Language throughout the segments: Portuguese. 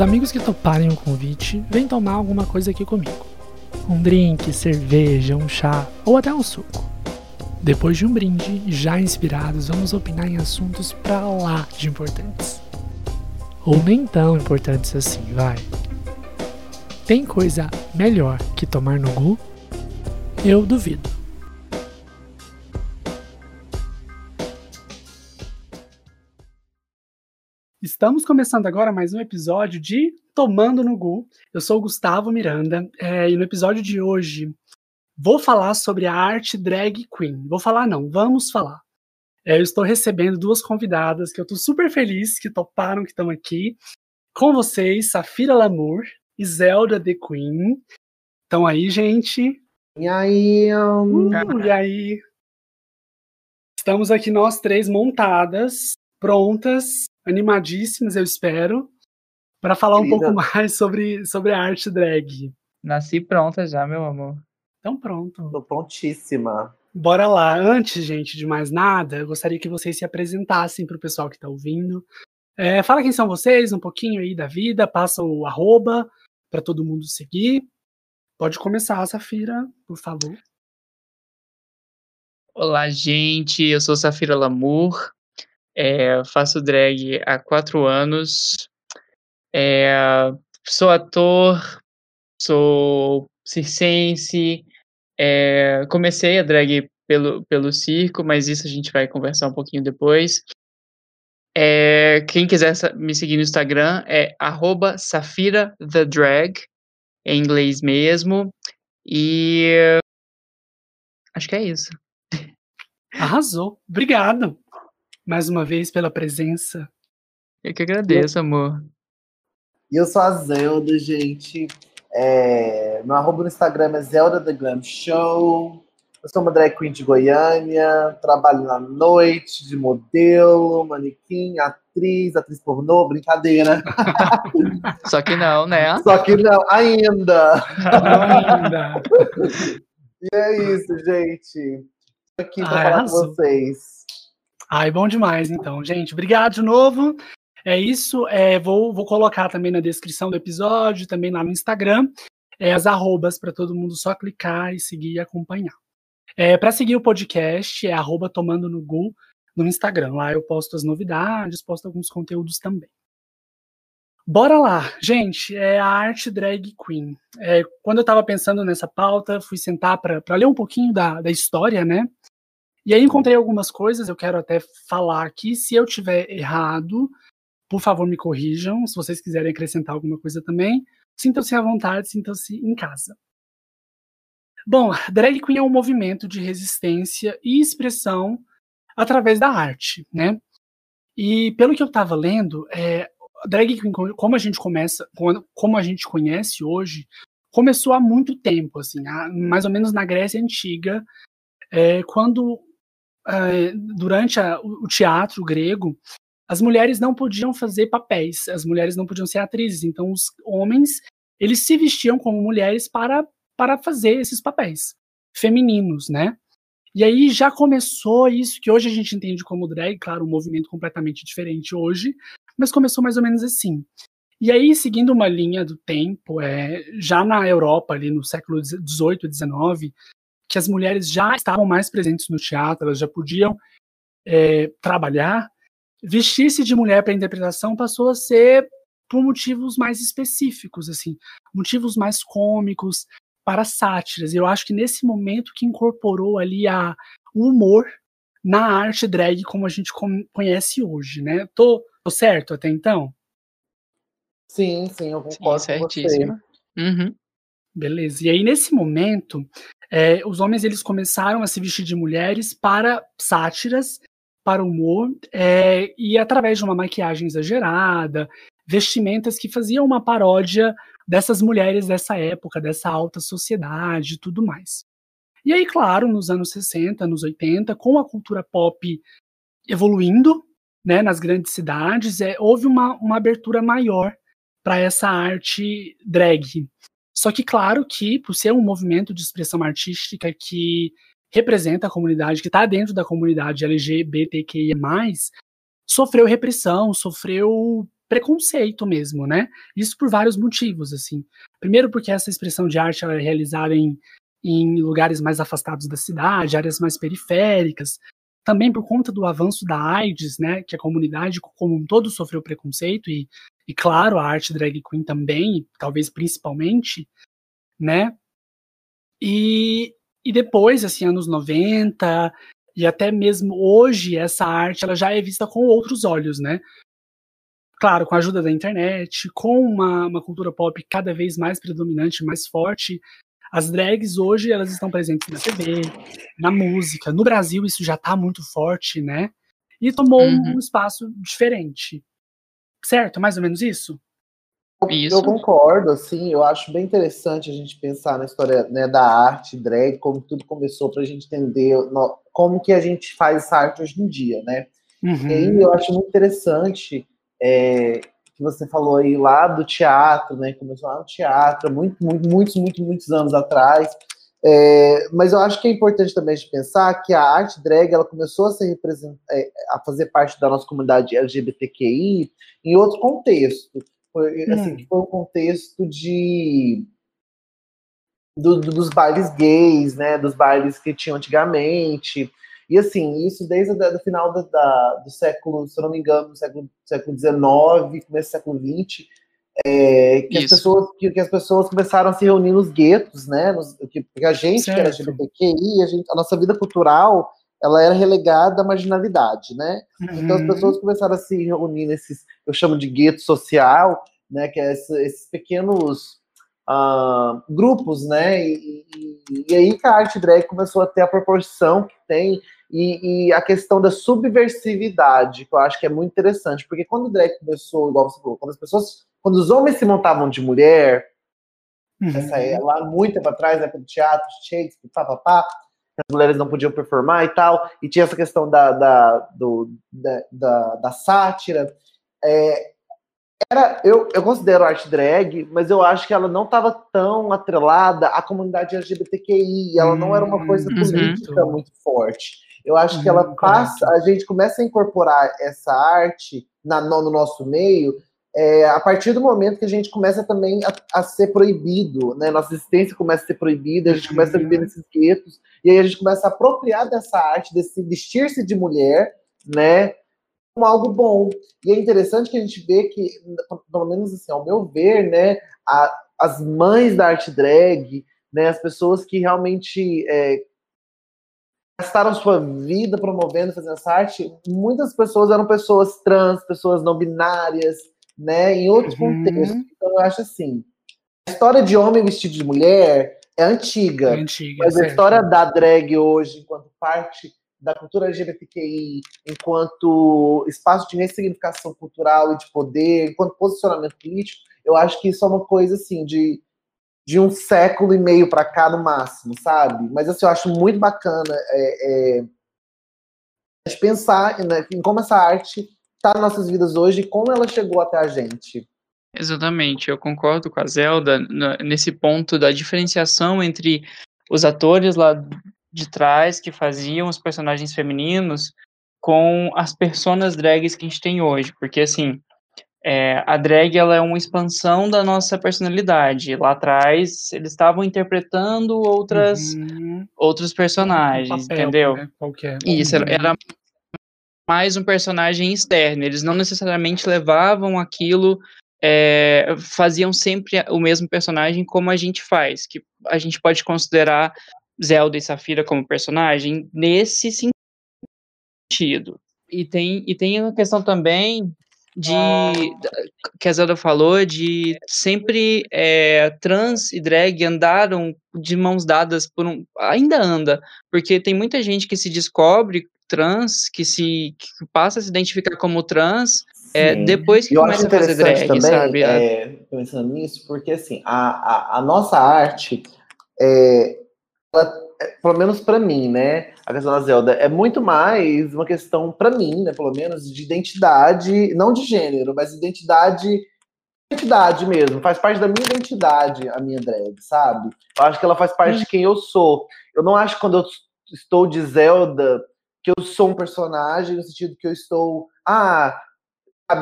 Os amigos que toparem o convite vêm tomar alguma coisa aqui comigo. Um drink, cerveja, um chá ou até um suco. Depois de um brinde, já inspirados, vamos opinar em assuntos pra lá de importantes. Ou nem tão importantes assim, vai. Tem coisa melhor que tomar no Gu? Eu duvido. Estamos começando agora mais um episódio de Tomando no Gu. Eu sou o Gustavo Miranda é, e no episódio de hoje vou falar sobre a arte drag queen. Vou falar não, vamos falar. É, eu estou recebendo duas convidadas que eu estou super feliz que toparam que estão aqui. Com vocês, Safira Lamour e Zelda The Queen. Estão aí, gente? E aí? Um... Uh, e aí? Estamos aqui nós três montadas, prontas animadíssimas, eu espero, para falar um pouco mais sobre, sobre a arte drag. Nasci pronta já, meu amor. Então pronto. Tô prontíssima. Bora lá. Antes, gente, de mais nada, eu gostaria que vocês se apresentassem para o pessoal que está ouvindo. É, fala quem são vocês, um pouquinho aí da vida, passa o arroba para todo mundo seguir. Pode começar, Safira, por favor. Olá, gente. Eu sou Safira Lamour. É, faço drag há quatro anos. É, sou ator, sou circense. É, comecei a drag pelo, pelo circo, mas isso a gente vai conversar um pouquinho depois. É, quem quiser me seguir no Instagram é Safira the Drag, em inglês mesmo. E acho que é isso. Arrasou. Obrigado mais uma vez pela presença. Eu que agradeço, eu... amor. E eu sou a Zelda, gente. É... Meu arroba no Instagram é Zelda The Glam Show. Eu sou uma drag queen de Goiânia, trabalho na noite de modelo, manequim, atriz, atriz pornô, brincadeira. Só que não, né? Só que não, ainda. ainda. e é isso, gente. Tô aqui pra falar com vocês. Ai, bom demais, então. Gente, obrigado de novo. É isso. É, vou, vou colocar também na descrição do episódio, também lá no Instagram, é, as arrobas para todo mundo só clicar e seguir e acompanhar. É, para seguir o podcast, é arroba tomando no Gu no Instagram. Lá eu posto as novidades, posto alguns conteúdos também. Bora lá, gente, é a arte drag queen. É, quando eu estava pensando nessa pauta, fui sentar para ler um pouquinho da, da história, né? E aí encontrei algumas coisas, eu quero até falar aqui. Se eu tiver errado, por favor me corrijam. Se vocês quiserem acrescentar alguma coisa também, sintam-se à vontade, sintam-se em casa. Bom, drag queen é um movimento de resistência e expressão através da arte, né? E pelo que eu estava lendo, é, drag queen, como a gente começa, como a gente conhece hoje, começou há muito tempo, assim, mais ou menos na Grécia antiga, é, quando durante a, o teatro grego, as mulheres não podiam fazer papéis, as mulheres não podiam ser atrizes, então os homens eles se vestiam como mulheres para, para fazer esses papéis femininos, né? E aí já começou isso que hoje a gente entende como drag, claro, um movimento completamente diferente hoje, mas começou mais ou menos assim. E aí, seguindo uma linha do tempo, é, já na Europa, ali no século XVIII e XIX, que as mulheres já estavam mais presentes no teatro, elas já podiam é, trabalhar, vestir-se de mulher para interpretação passou a ser por motivos mais específicos, assim, motivos mais cômicos, para sátiras. Eu acho que nesse momento que incorporou ali a, o humor na arte drag como a gente conhece hoje, né? Tô, tô certo até então? Sim, sim, eu concordo sim, com você. Uhum. Beleza. E aí, nesse momento, é, os homens eles começaram a se vestir de mulheres para sátiras, para humor, é, e através de uma maquiagem exagerada, vestimentas que faziam uma paródia dessas mulheres dessa época, dessa alta sociedade e tudo mais. E aí, claro, nos anos 60, anos 80, com a cultura pop evoluindo né, nas grandes cidades, é, houve uma, uma abertura maior para essa arte drag. Só que, claro, que por ser um movimento de expressão artística que representa a comunidade, que está dentro da comunidade LGBTQIA, sofreu repressão, sofreu preconceito mesmo, né? Isso por vários motivos, assim. Primeiro porque essa expressão de arte é realizada em, em lugares mais afastados da cidade, áreas mais periféricas, também por conta do avanço da AIDS, né, que a comunidade como um todo sofreu preconceito e, e claro, a arte drag queen também, talvez principalmente, né? E, e depois, assim, anos 90 e até mesmo hoje, essa arte ela já é vista com outros olhos, né? Claro, com a ajuda da internet, com uma, uma cultura pop cada vez mais predominante, mais forte, as drags hoje elas estão presentes na TV, na música. No Brasil isso já está muito forte, né? E tomou uhum. um espaço diferente. Certo? Mais ou menos isso? Isso. Eu concordo, assim, eu acho bem interessante a gente pensar na história né, da arte drag, como tudo começou para a gente entender no, como que a gente faz essa arte hoje em dia, né? Uhum. E aí eu acho muito interessante é, que você falou aí lá do teatro, né? Começou lá no teatro, muito, muito, muitos, muitos, muitos anos atrás. É, mas eu acho que é importante também de pensar que a arte drag ela começou a, ser é, a fazer parte da nossa comunidade LGBTQI em outro contexto. Foi, hum. assim, foi um contexto de do, do, dos bailes gays, né? Dos bailes que tinham antigamente. E assim, isso desde o final do, da, do século, se não me engano, século, século XIX, começo do século XX, é, que, as pessoas, que, que, as pessoas começaram a se reunir nos guetos, né? Nos, que, porque a gente, certo. que era LGBTQI, a, gente, a nossa vida cultural ela era relegada à marginalidade, né? Uhum. Então as pessoas começaram a se reunir nesses, eu chamo de gueto social, né? Que é esses, esses pequenos uh, grupos, né? E, e, e, aí que a arte drag começou a ter a proporção que tem e, e, a questão da subversividade, que eu acho que é muito interessante, porque quando o drag começou, igual você falou, quando as pessoas, quando os homens se montavam de mulher, uhum. essa é lá muito tempo atrás, né, pelo teatro, Shakespeare, papapá, as mulheres não podiam performar e tal, e tinha essa questão da, da, do, da, da, da sátira. É, era, eu, eu considero arte drag, mas eu acho que ela não estava tão atrelada à comunidade LGBTQI, ela não era uma coisa hum, uhum. política uhum. muito forte. Eu acho uhum, que ela passa, correto. a gente começa a incorporar essa arte na, no nosso meio é, a partir do momento que a gente começa também a, a, ser proibido, né? Nossa existência começa a ser proibida, a gente começa a viver uhum. nesses guetos, e aí a gente começa a apropriar dessa arte, desse vestir-se de mulher, né? Como algo bom. E é interessante que a gente vê que, pelo menos assim, ao meu ver, né? A, as mães da arte drag, né? As pessoas que realmente é, gastaram sua vida promovendo, fazendo essa arte, muitas pessoas eram pessoas trans, pessoas não binárias, né? Em outros uhum. contextos. Então, eu acho assim: a história de homem vestido de mulher é antiga. É antiga mas certo. a história da drag hoje, enquanto parte da cultura LGBTQI, enquanto espaço de ressignificação cultural e de poder, enquanto posicionamento político, eu acho que isso é uma coisa assim de, de um século e meio para cá no máximo, sabe? Mas assim, eu acho muito bacana é, é, pensar né, em como essa arte está nas nossas vidas hoje e como ela chegou até a gente. Exatamente, eu concordo com a Zelda nesse ponto da diferenciação entre os atores lá de trás que faziam os personagens femininos com as personas drags que a gente tem hoje, porque assim, é, a drag ela é uma expansão da nossa personalidade. Lá atrás eles estavam interpretando outras uhum. outros personagens, papel, entendeu? Né? Qualquer. Isso uhum. era mais um personagem externo. Eles não necessariamente levavam aquilo, é, faziam sempre o mesmo personagem como a gente faz, que a gente pode considerar Zelda e Safira como personagem nesse sentido. E tem, e tem a questão também de que a Zelda falou de sempre é, trans e drag andaram de mãos dadas por um ainda anda porque tem muita gente que se descobre trans, que se que passa a se identificar como trans, é, depois que começa a fazer drag, também, sabe? É, pensando nisso, porque assim, a, a, a nossa arte, é, ela, é, pelo menos para mim, né, a questão da Zelda, é muito mais uma questão, para mim, né, pelo menos, de identidade, não de gênero, mas identidade identidade mesmo, faz parte da minha identidade a minha drag, sabe? Eu acho que ela faz parte de quem eu sou. Eu não acho quando eu estou de Zelda que eu sou um personagem, no sentido que eu estou. Ah,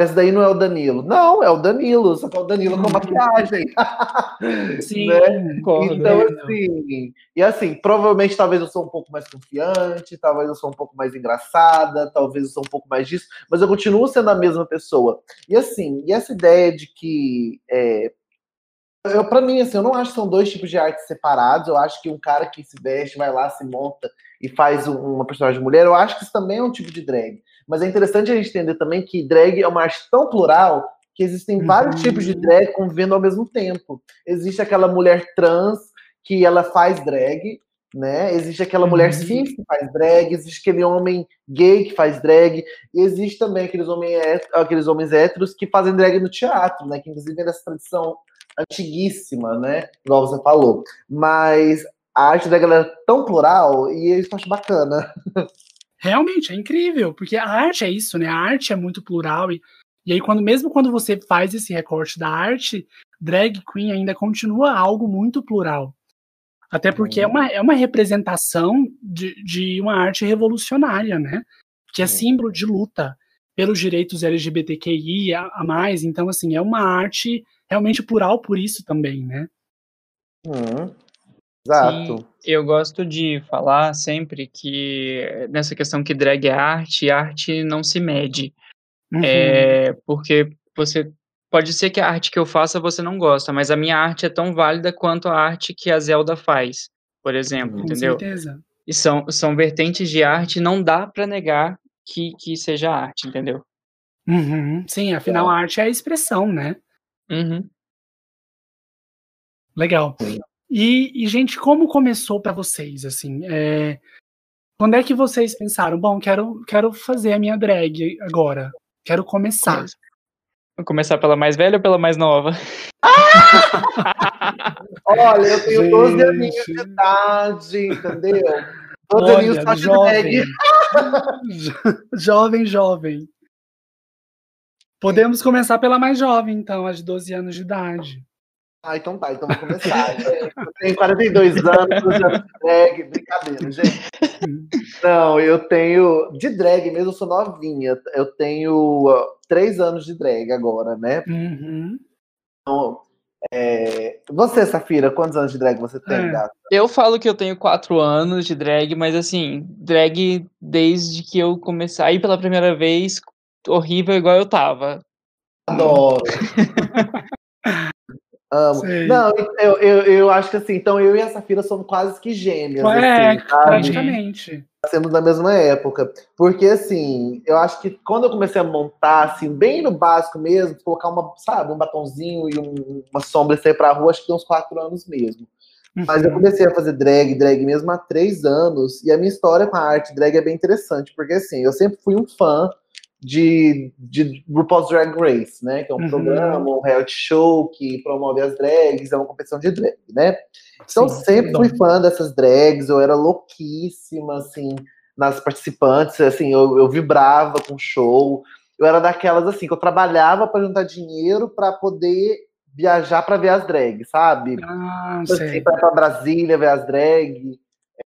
esse daí não é o Danilo. Não, é o Danilo, só que é o Danilo com maquiagem. Sim, né? Concordo. Então, assim, e assim, provavelmente talvez eu sou um pouco mais confiante, talvez eu sou um pouco mais engraçada, talvez eu sou um pouco mais disso, mas eu continuo sendo a mesma pessoa. E assim, e essa ideia de que é, eu, para mim, assim, eu não acho que são dois tipos de arte separados. Eu acho que um cara que se veste, vai lá, se monta e faz um- uma personagem mulher, eu acho que isso também é um tipo de drag. Mas é interessante a gente entender também que drag é uma arte tão plural que existem vários Uhum. tipos de drag convivendo ao mesmo tempo. Existe aquela mulher trans que ela faz drag, né? Existe aquela Uhum. mulher cis que faz drag, existe aquele homem gay que faz drag, e existe também aqueles, homem aqueles homens héteros que fazem drag no teatro, né? Que inclusive é dessa tradição antiguíssima, né? Igual você falou. Mas a arte da galera é tão plural e isso eu acho bacana. Realmente, é incrível, porque a arte é isso, né? A arte é muito plural e, e aí quando mesmo quando você faz esse recorte da arte, drag queen ainda continua algo muito plural. Até porque é, Uhum. uma, é uma representação de, de uma arte revolucionária, né? Que é Uhum. símbolo de luta pelos direitos LGBTQI a, a mais. Então, assim, é uma arte realmente plural por isso também, né? Hum, exato. Eu gosto de falar sempre que nessa questão que drag é arte, arte não se mede. Uhum. É, porque você pode ser que a arte que eu faça você não gosta, mas a minha arte é tão válida quanto a arte que a Zelda faz, por exemplo, Com entendeu? certeza. E são, são vertentes de arte, não dá pra negar que, que seja arte, entendeu? Uhum. Sim, afinal, a arte é a expressão, né? Uhum. Legal. E, e, gente, como começou pra vocês, assim? É, quando é que vocês pensaram, bom, quero, quero fazer a minha drag agora, quero começar. Começa. Vou começar pela mais velha ou pela mais nova? Olha, eu tenho 12 Gente. aninhos de idade, entendeu? 12 aninhos só de jovem. drag. jovem, jovem. Podemos começar pela mais jovem, então, a de 12 anos de idade. Ah, então tá, então vou começar. Eu tenho 42 anos, eu já drag, brincadeira, gente. Não, eu tenho. De drag mesmo, eu sou novinha. Eu tenho 3 anos de drag agora, né? Uhum. Então, é, Você, Safira, quantos anos de drag você tem, É. gata? Eu falo que eu tenho quatro anos de drag, mas assim, drag desde que eu comecei a ir pela primeira vez, horrível igual eu tava. Adoro. Amo. Sei. Não, eu, eu, eu acho que assim, então eu e a Safira somos quase que gêmeas. É, assim, praticamente. Nascemos na mesma época. Porque, assim, eu acho que quando eu comecei a montar, assim, bem no básico mesmo, colocar uma, sabe, um batonzinho e um- uma sombra e sair pra rua, acho que tem uns quatro anos mesmo. Mas eu Uhum. comecei a fazer drag, drag mesmo há três anos, e a minha história com a arte drag é bem interessante, porque assim, eu sempre fui um fã de, de RuPaul's Drag Race, né? Que é um Uhum. programa, um reality show que promove as drags, é uma competição de drag, né? Então Sim, sempre fui fã dessas drags, eu era louquíssima, assim, nas participantes, assim, eu, eu vibrava com o show. Eu era daquelas, assim, que eu trabalhava para juntar dinheiro para poder viajar para ver as drags, sabe? Ah, Tipo assim, pra Brasília ver as drag,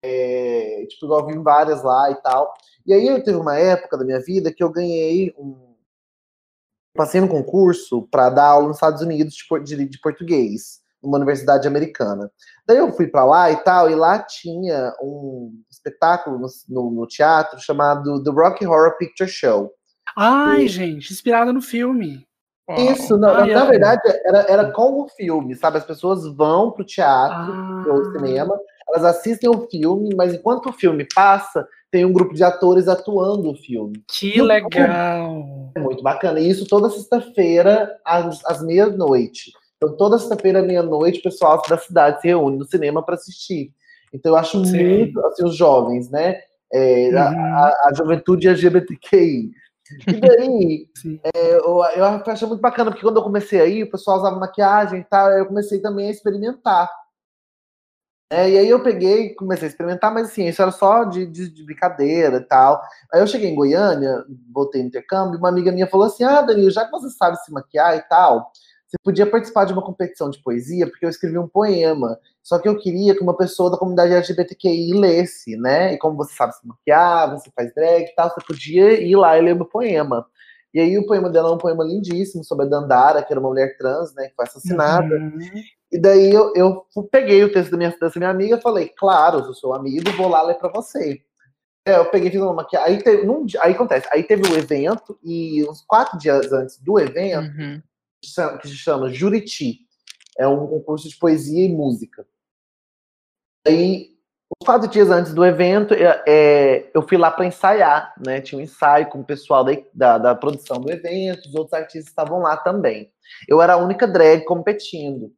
é, tipo, igual eu vi várias lá e tal. E aí eu teve uma época da minha vida que eu ganhei um. Passei no concurso para dar aula nos Estados Unidos de, de- português, numa universidade americana. Daí eu fui para lá e tal, e lá tinha um espetáculo no, no- no teatro chamado The Rocky Horror Picture Show. Ai, gente, inspirada no filme. Isso, não, Ah, na, na é. verdade, era, era com o filme, sabe? As pessoas vão pro teatro Ah, ou cinema, elas assistem o filme, mas enquanto o filme passa, tem um grupo de atores atuando o filme. que E legal. É muito bacana. E isso toda sexta-feira, às, às meia-noite. Então, toda sexta-feira, meia-noite, o pessoal da cidade se reúne no cinema para assistir. Então, eu acho Sim. muito, assim, os jovens, né? É, a, Uhum. a- a juventude LGBTQI. E daí, Sim. eu, eu achei muito bacana, porque quando eu comecei aí, o pessoal usava maquiagem e tal, eu comecei também a experimentar. É, e aí eu peguei, comecei a experimentar, mas assim, isso era só de, de, de brincadeira e tal. Aí eu cheguei em Goiânia, voltei no intercâmbio, uma amiga minha falou assim: Ah, Danilo, já que você sabe se maquiar e tal, você podia participar de uma competição de poesia, porque eu escrevi um poema. Só que eu queria que uma pessoa da comunidade LGBTQI lesse, né? E como você sabe se maquiar, você faz drag e tal, você podia ir lá e ler meu poema. E aí o poema dela é um poema lindíssimo sobre a Dandara, que era uma mulher trans, né, que foi assassinada. Uhum. E daí eu, eu peguei o texto da minha, dessa minha amiga e falei, claro, eu sou seu amigo, vou lá ler para você. É, eu peguei e fiz uma maquiagem. Aí, teve, num, aí acontece, aí teve o evento, e uns quatro dias antes do evento, Uhum. que se chama Juriti. É um concurso de poesia e música. Aí, quatro dias antes do evento, é, eu fui lá para ensaiar, né? Tinha um ensaio com o pessoal da, da, da produção do evento, os outros artistas estavam lá também. Eu era a única drag competindo.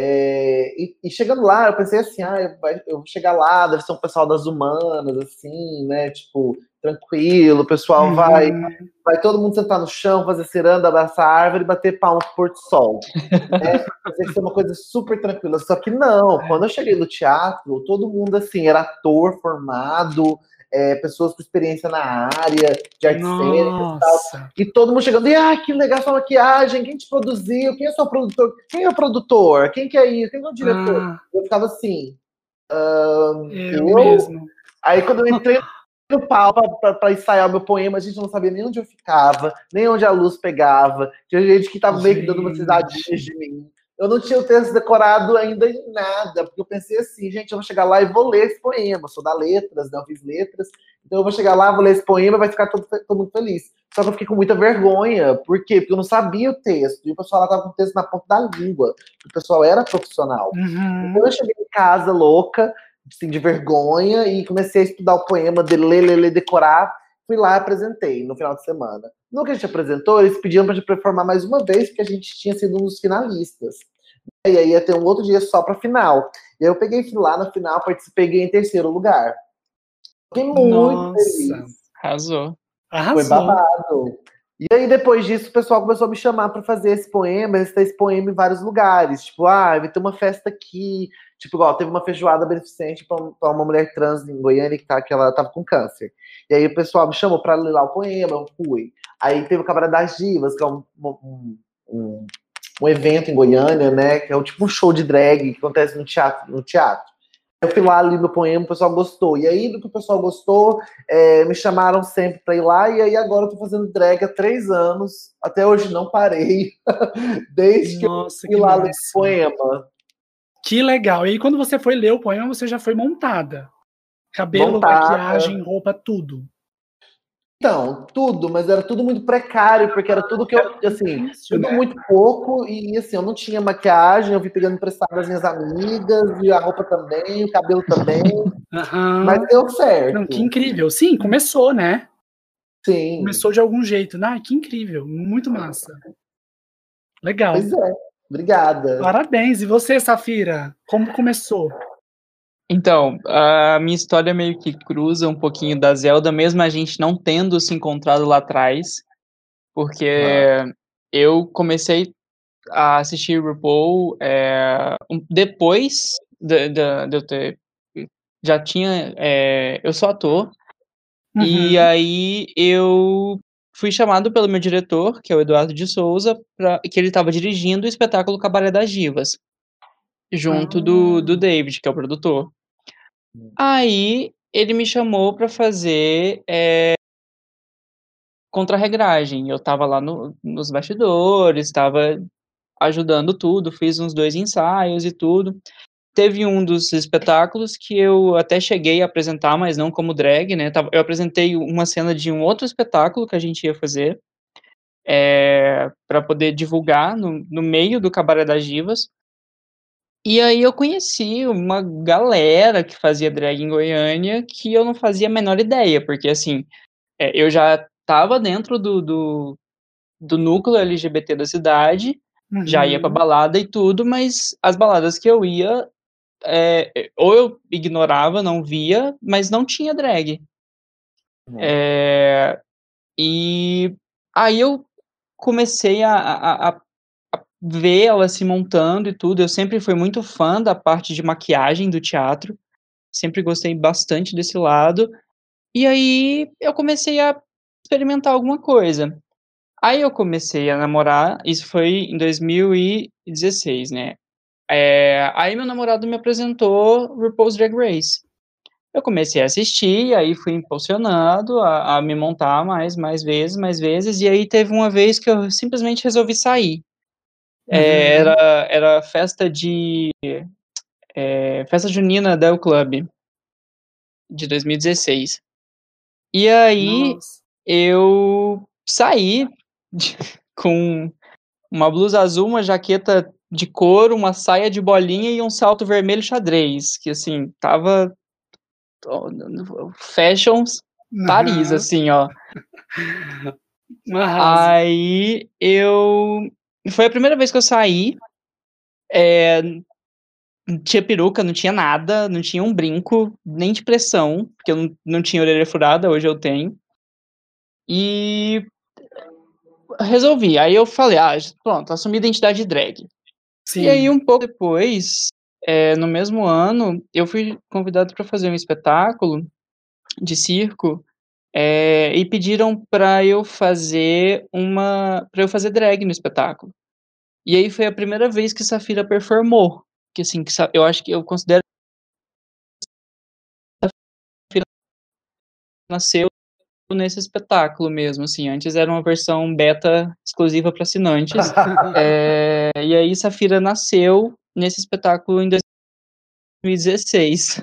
É, e, e chegando lá, eu pensei assim, ah, eu, vai- vou chegar lá, deve ser um pessoal das humanas, assim, né? Tipo, tranquilo, o pessoal vai Uhum. vai todo mundo sentar no chão, fazer ciranda, abraçar a árvore e bater palma pro pôr do sol. né? Ser uma coisa super tranquila. Só que não, quando eu cheguei no teatro, todo mundo assim, era ator formado, é, pessoas com experiência na área de arte cênica e tal. E todo mundo chegando, e ah, que legal sua maquiagem, quem te produziu? Quem é seu produtor? Quem é o produtor? Quem que é isso? Quem é o diretor? Ah, Eu ficava assim. eu eu? mesmo. Aí quando eu entrei no pau pra ensaiar o meu poema, a gente não sabia nem onde eu ficava, nem onde a luz pegava. Tinha gente que tava meio que dando Gente. risadinhas de mim. Eu não tinha o texto decorado ainda em nada, porque eu pensei assim, gente, eu vou chegar lá e vou ler esse poema. Eu sou da letras, né? Eu fiz letras. Então eu vou chegar lá, vou ler esse poema, vai ficar todo, todo mundo feliz. Só que eu fiquei com muita vergonha. Por quê? Porque eu não sabia o texto. E o pessoal lá tava com o texto na ponta da língua. O pessoal era profissional. Uhum. Então eu cheguei em casa louca, assim, de vergonha, e comecei a estudar o poema, de ler, ler, ler, decorar. Fui lá e apresentei no final de semana. No que a gente apresentou, eles pediam pra gente performar mais uma vez, porque a gente tinha sido um dos finalistas. E aí ia ter um outro dia só pra final. E aí eu peguei fui lá na final, participei e ganhei em terceiro lugar. Fiquei muito Nossa. feliz. Arrasou. Foi Arrasou. babado. E aí, depois disso, o pessoal começou a me chamar para fazer esse poema, recitar esse poema em vários lugares. Tipo, ah, vai ter uma festa aqui. Tipo, igual, teve uma feijoada beneficente para uma mulher trans em Goiânia que, tá, que ela tava com câncer. E aí o pessoal me chamou para ler lá o poema, eu fui. Aí teve o Cabaré das Divas, que é um, um, um, um evento em Goiânia, né? Que é um, tipo um show de drag que acontece no teatro. No teatro. Eu fui lá, li meu poema, o pessoal gostou. E aí, do que o pessoal gostou, é, me chamaram sempre para ir lá, e aí agora eu tô fazendo drag há três anos. Até hoje não parei. Desde que Nossa, eu que fui lá ler esse poema. Que legal. E aí, quando você foi ler o poema, você já foi montada. Cabelo, Montada. maquiagem, roupa, tudo. Então, tudo, mas era tudo muito precário, porque era tudo que eu, assim, tudo né? muito pouco, e assim, eu não tinha maquiagem, eu fui pegando emprestado das minhas amigas, e a roupa também, o cabelo também, Aham. mas deu certo. Não, que incrível. Sim, começou, né? Sim, Começou de algum jeito. Ah, que incrível. Muito massa. Legal. pois é. Obrigada. Parabéns. E você, Safira? Como começou? Então, a minha história meio que cruza um pouquinho da Zelda, mesmo a gente não tendo se encontrado lá atrás, porque eu comecei a assistir RuPaul é, depois de, de- de eu ter. Já tinha. é, eu sou ator, e Uhum. aí eu fui chamado pelo meu diretor, que é o Eduardo de Souza, pra, que ele estava dirigindo o espetáculo Cabaré das Divas, junto do, do Ah. David, que é o produtor. Hum. Aí ele me chamou para fazer é, contra-regragem. Eu tava lá no- nos bastidores, estava ajudando tudo, fiz uns dois ensaios e tudo. Teve um dos espetáculos que eu até cheguei a apresentar, mas não como drag, né? Eu apresentei uma cena de um outro espetáculo que a gente ia fazer para poder divulgar no, no meio do Cabaré das Divas. E aí eu conheci uma galera que fazia drag em Goiânia que eu não fazia a menor ideia, porque assim, é, eu já estava dentro do, do, do núcleo LGBT da cidade, já ia pra Uhum. balada e tudo, mas as baladas que eu ia, é, ou eu ignorava, não via, mas não tinha drag. Uhum. É, e aí eu comecei a, a- a ver ela se montando e tudo. Eu sempre fui muito fã da parte de maquiagem do teatro, sempre gostei bastante desse lado. E aí eu comecei a experimentar alguma coisa. Aí eu comecei a namorar, isso foi em 2016, né? É, aí meu namorado me apresentou RuPaul's Drag Race. eu comecei a assistir, aí fui impulsionado a, a, me montar mais, mais vezes, mais vezes, e aí teve uma vez que eu simplesmente resolvi sair. É, uhum. É, era, era festa de. É, festa junina Del Club, de 2016. E aí Nossa. eu saí de, com uma blusa azul, uma jaqueta de couro, uma saia de bolinha e um salto vermelho xadrez, que assim, tava fashions Paris, assim, ó. Aí eu. Foi a primeira vez que eu saí. É... Não tinha peruca, não tinha nada, não tinha um brinco, nem de pressão, porque eu não, não tinha orelha furada, hoje eu tenho. E resolvi. Aí eu falei, ah, pronto, assumi a identidade de drag. Sim. E aí, um pouco depois, é, no mesmo ano, eu fui convidado para fazer um espetáculo de circo é, e pediram para eu fazer uma, para eu fazer drag no espetáculo. E aí foi a primeira vez que Safira performou, que assim, que eu acho que eu considero Safira nasceu nesse espetáculo mesmo, assim, antes era uma versão beta exclusiva para assinantes, é, e aí Safira nasceu nesse espetáculo em 2016.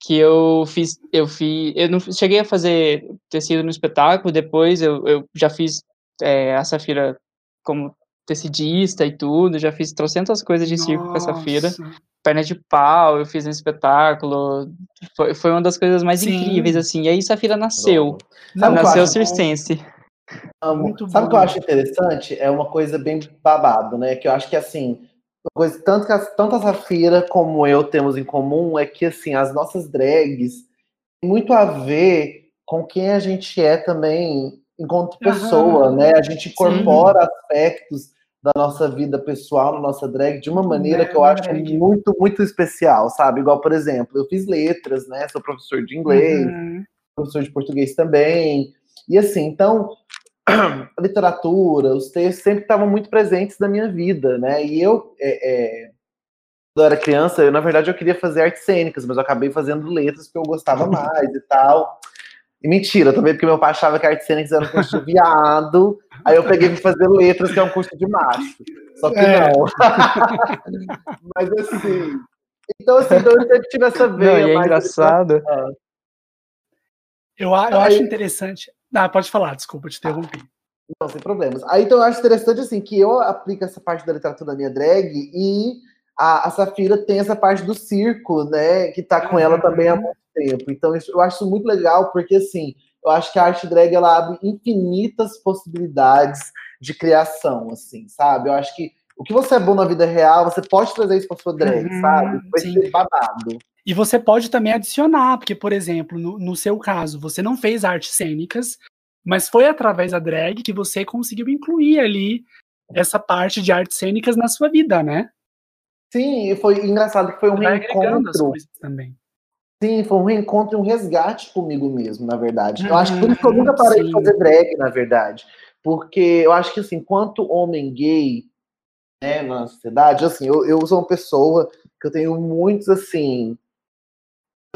Que eu fiz, eu fiz, eu não cheguei a fazer tecido no espetáculo, depois eu, eu já fiz é, a Safira como tecidista e tudo, já fiz trocentas coisas de Nossa. circo com a Safira, perna de pau, eu fiz um espetáculo, foi, foi uma das coisas mais Sim. incríveis, assim, e aí Safira nasceu, Não, nasceu circense. Sabe o que eu acho interessante? É uma coisa bem babado, né? Que eu acho que assim, coisa, tanto que tanto a Safira como eu temos em comum é que assim, as nossas drags têm muito a ver com quem a gente é também enquanto pessoa, uhum. né? A gente incorpora Sim. aspectos da nossa vida pessoal, na nossa drag, de uma maneira que eu acho muito, muito especial, sabe? Igual, por exemplo, eu fiz letras, né? Sou professor de inglês, uhum. professor de português também. E assim, então, a literatura, os textos sempre estavam muito presentes na minha vida, né? E eu, é, é, quando eu era criança, eu, na verdade, eu queria fazer artes cênicas, mas eu acabei fazendo letras porque eu gostava mais e tal. E mentira, também porque meu pai achava que artes cênicas era um curso de viado, aí eu peguei para fazer letras, que é um curso de macho. Só que é. não. mas assim. Então, assim, então eu sempre tive essa veia. Não, é engraçado. Eu, eu acho interessante. Ah, pode falar, desculpa, te interrompi. Não, sem problemas. Aí então eu acho interessante assim que eu aplico essa parte da literatura na minha drag e a, a Safira tem essa parte do circo, né? Que tá com uhum. ela também há muito tempo. Então eu acho isso muito legal, porque assim, eu acho que a arte drag ela abre infinitas possibilidades de criação, assim, sabe? Eu acho que o que você é bom na vida real, você pode trazer isso para sua drag, uhum, sabe? Vai sim. ser babado. E você pode também adicionar, porque, por exemplo, no, no seu caso, você não fez artes cênicas, mas foi através da drag que você conseguiu incluir ali essa parte de artes cênicas na sua vida, né? Sim, foi engraçado que foi um reencontro. também. Sim, foi um reencontro e um resgate comigo mesmo, na verdade. eu acho que por isso que eu nunca parei sim. de fazer drag, na verdade. Porque eu acho que, assim, enquanto homem gay né, na sociedade, assim, eu, eu sou uma pessoa que eu tenho muitos, assim,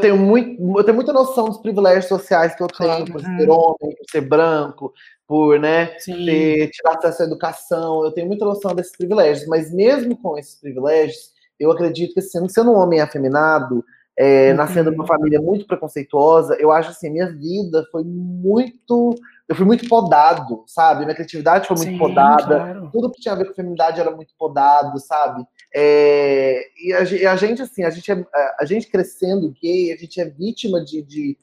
tenho, muito, eu tenho muita noção dos privilégios sociais que eu tenho por ser homem, por ser branco, por né, ter, tirar acesso à educação. Eu tenho muita noção desses privilégios, mas mesmo com esses privilégios, eu acredito que assim, sendo um homem afeminado, é, uhum. nascendo numa família muito preconceituosa, eu acho assim, minha vida foi muito. Eu fui muito podado, sabe? Minha criatividade foi muito Sim, podada. Claro. Tudo que tinha a ver com feminidade era muito podado, sabe? É, e, a, e, a, gente, assim, a gente, é, a gente crescendo gay, a gente é vítima de, de,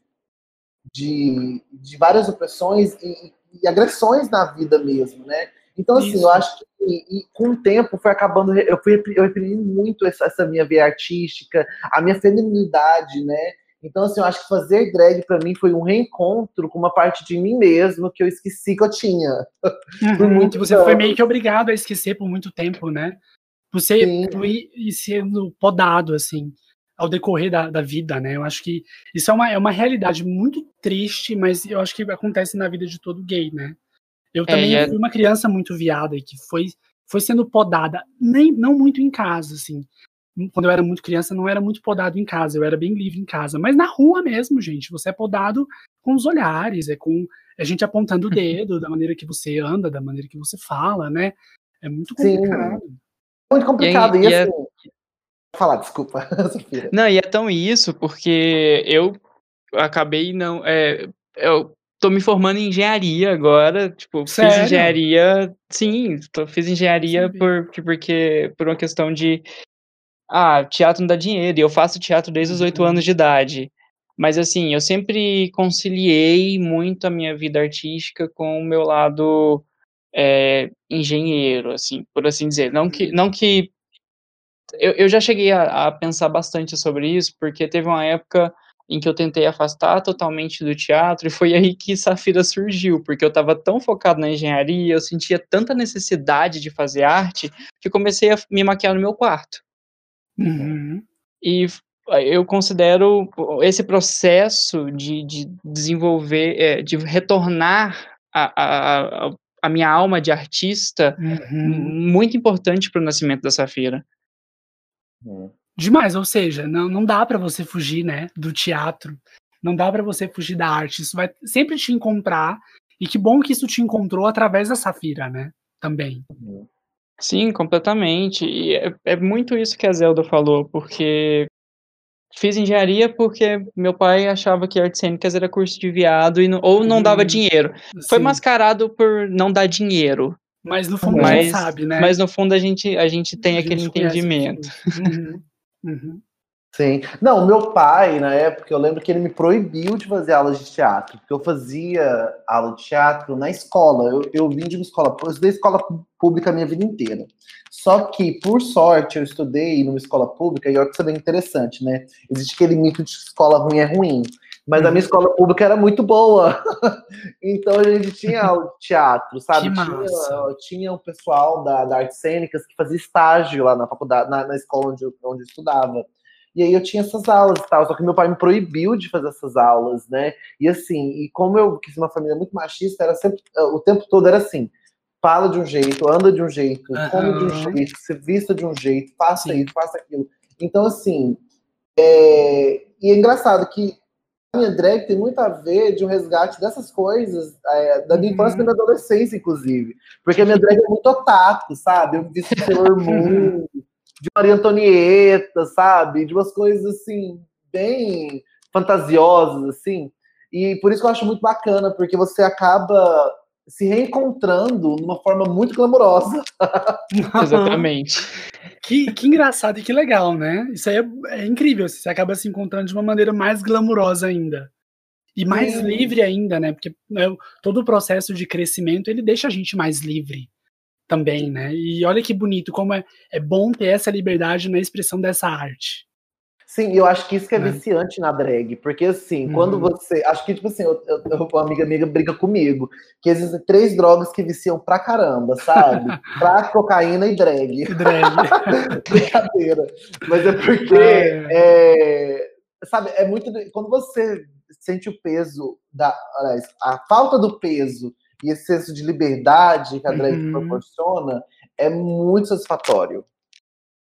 de, de várias opressões e, e, agressões na vida mesmo, né? Então, assim, Isso. eu acho que e, com o tempo foi acabando, eu fui eu reprimindo muito essa, essa minha via artística, a minha feminilidade, né? Então, assim, eu acho que fazer drag para mim foi um reencontro com uma parte de mim mesmo que eu esqueci que eu tinha. Uhum, muito você tempo. foi meio que obrigado a esquecer por muito tempo, né? Você ir sendo podado, assim, ao decorrer da, da, vida, né? Eu acho que isso é uma, é uma realidade muito triste, mas eu acho que acontece na vida de todo gay, né? Eu é, também é... fui uma criança muito viada e que foi, foi sendo podada, nem, não muito em casa, assim, quando eu era muito criança, não era muito podado em casa, eu era bem livre em casa. Mas na rua mesmo, gente, você é podado com os olhares, é com a gente apontando o dedo, da maneira que você anda, da maneira que você fala, né? É muito complicado. Sim. Muito complicado. E, e, e assim. É... Falar, desculpa, Sofia. Não, e é tão isso, porque eu acabei não. É, eu tô me formando em engenharia agora. Tipo, Sério? fiz engenharia. Sim, tô, fiz engenharia por, porque, por uma questão de. Ah, teatro não dá dinheiro. E eu faço teatro desde os oito uhum. anos de idade. Mas assim, eu sempre conciliei muito a minha vida artística com o meu lado é, engenheiro, assim, por assim dizer. Não que, não que eu, eu já cheguei a, a, pensar bastante sobre isso, porque teve uma época em que eu tentei afastar totalmente do teatro, e foi aí que Safira surgiu, porque eu estava tão focado na engenharia, eu sentia tanta necessidade de fazer arte, que comecei a me maquiar no meu quarto. Uhum. E eu considero esse processo de, de desenvolver, é, de retornar a, a, a, minha alma de artista uhum. muito importante para o nascimento da Safira. Uhum. Demais, ou seja, não, não dá para você fugir, né, do teatro, não dá para você fugir da arte, isso vai sempre te encontrar, e que bom que isso te encontrou através da Safira, né, também. Sim, completamente, e é, é muito isso que a Zelda falou, porque fiz engenharia porque meu pai achava que artes cênicas era curso de viado, e não, ou não dava uhum. dinheiro. Foi mascarado por não dar dinheiro, mas no fundo mas, a gente sabe, né? Mas no fundo a gente, a gente tem a aquele gente entendimento. Uhum. Uhum. Sim. Não, meu pai, na época, eu lembro que ele me proibiu de fazer aulas de teatro, porque eu fazia aula de teatro na escola. Eu, eu vim de uma escola, eu estudei escola pública a minha vida inteira. Só que, por sorte, eu estudei numa escola pública, e olha que isso é bem interessante, né? Existe aquele mito de que escola ruim é ruim. Mas a minha uhum. escola pública era muito boa. então a gente tinha aula de teatro, sabe? Tinha, tinha o pessoal da, da artes cênicas que fazia estágio lá na faculdade, na, na escola onde, onde eu estudava. E aí eu tinha essas aulas e tal, só que meu pai me proibiu de fazer essas aulas, né? E assim, e como eu quis uma família muito machista, era sempre, o tempo todo era assim, fala de um jeito, anda de um jeito, uhum. come de um jeito, se vista de um jeito, faça Sim. isso, faça aquilo. Então, assim, é... e é engraçado que a minha drag tem muito a ver de um resgate dessas coisas, é, da minha uhum. infância e da adolescência, inclusive. Porque a minha drag é muito otaku, sabe? Eu vi Sailor Moon, de Maria Antonieta, sabe? De umas coisas, assim, bem fantasiosas, assim. E por isso que eu acho muito bacana, porque você acaba se reencontrando numa forma muito glamourosa. Exatamente. Que, que engraçado e que legal, né? Isso aí é, é incrível. Você acaba se encontrando de uma maneira mais glamourosa ainda. E mais Sim. livre ainda, né? Porque né, todo o processo de crescimento ele deixa a gente mais livre também, né? E olha que bonito, como é, é bom ter essa liberdade na expressão dessa arte. Sim, eu acho que isso que é, é. viciante na drag, porque assim, uhum. quando você. Acho que, tipo assim, eu, eu, uma amiga amiga briga comigo, que existem três drogas que viciam pra caramba, sabe? pra cocaína e drag. Drag. Brincadeira. Mas é porque. É. É, sabe, é muito. Quando você sente o peso da. Aliás, a falta do peso e esse senso de liberdade que a drag uhum. proporciona é muito satisfatório.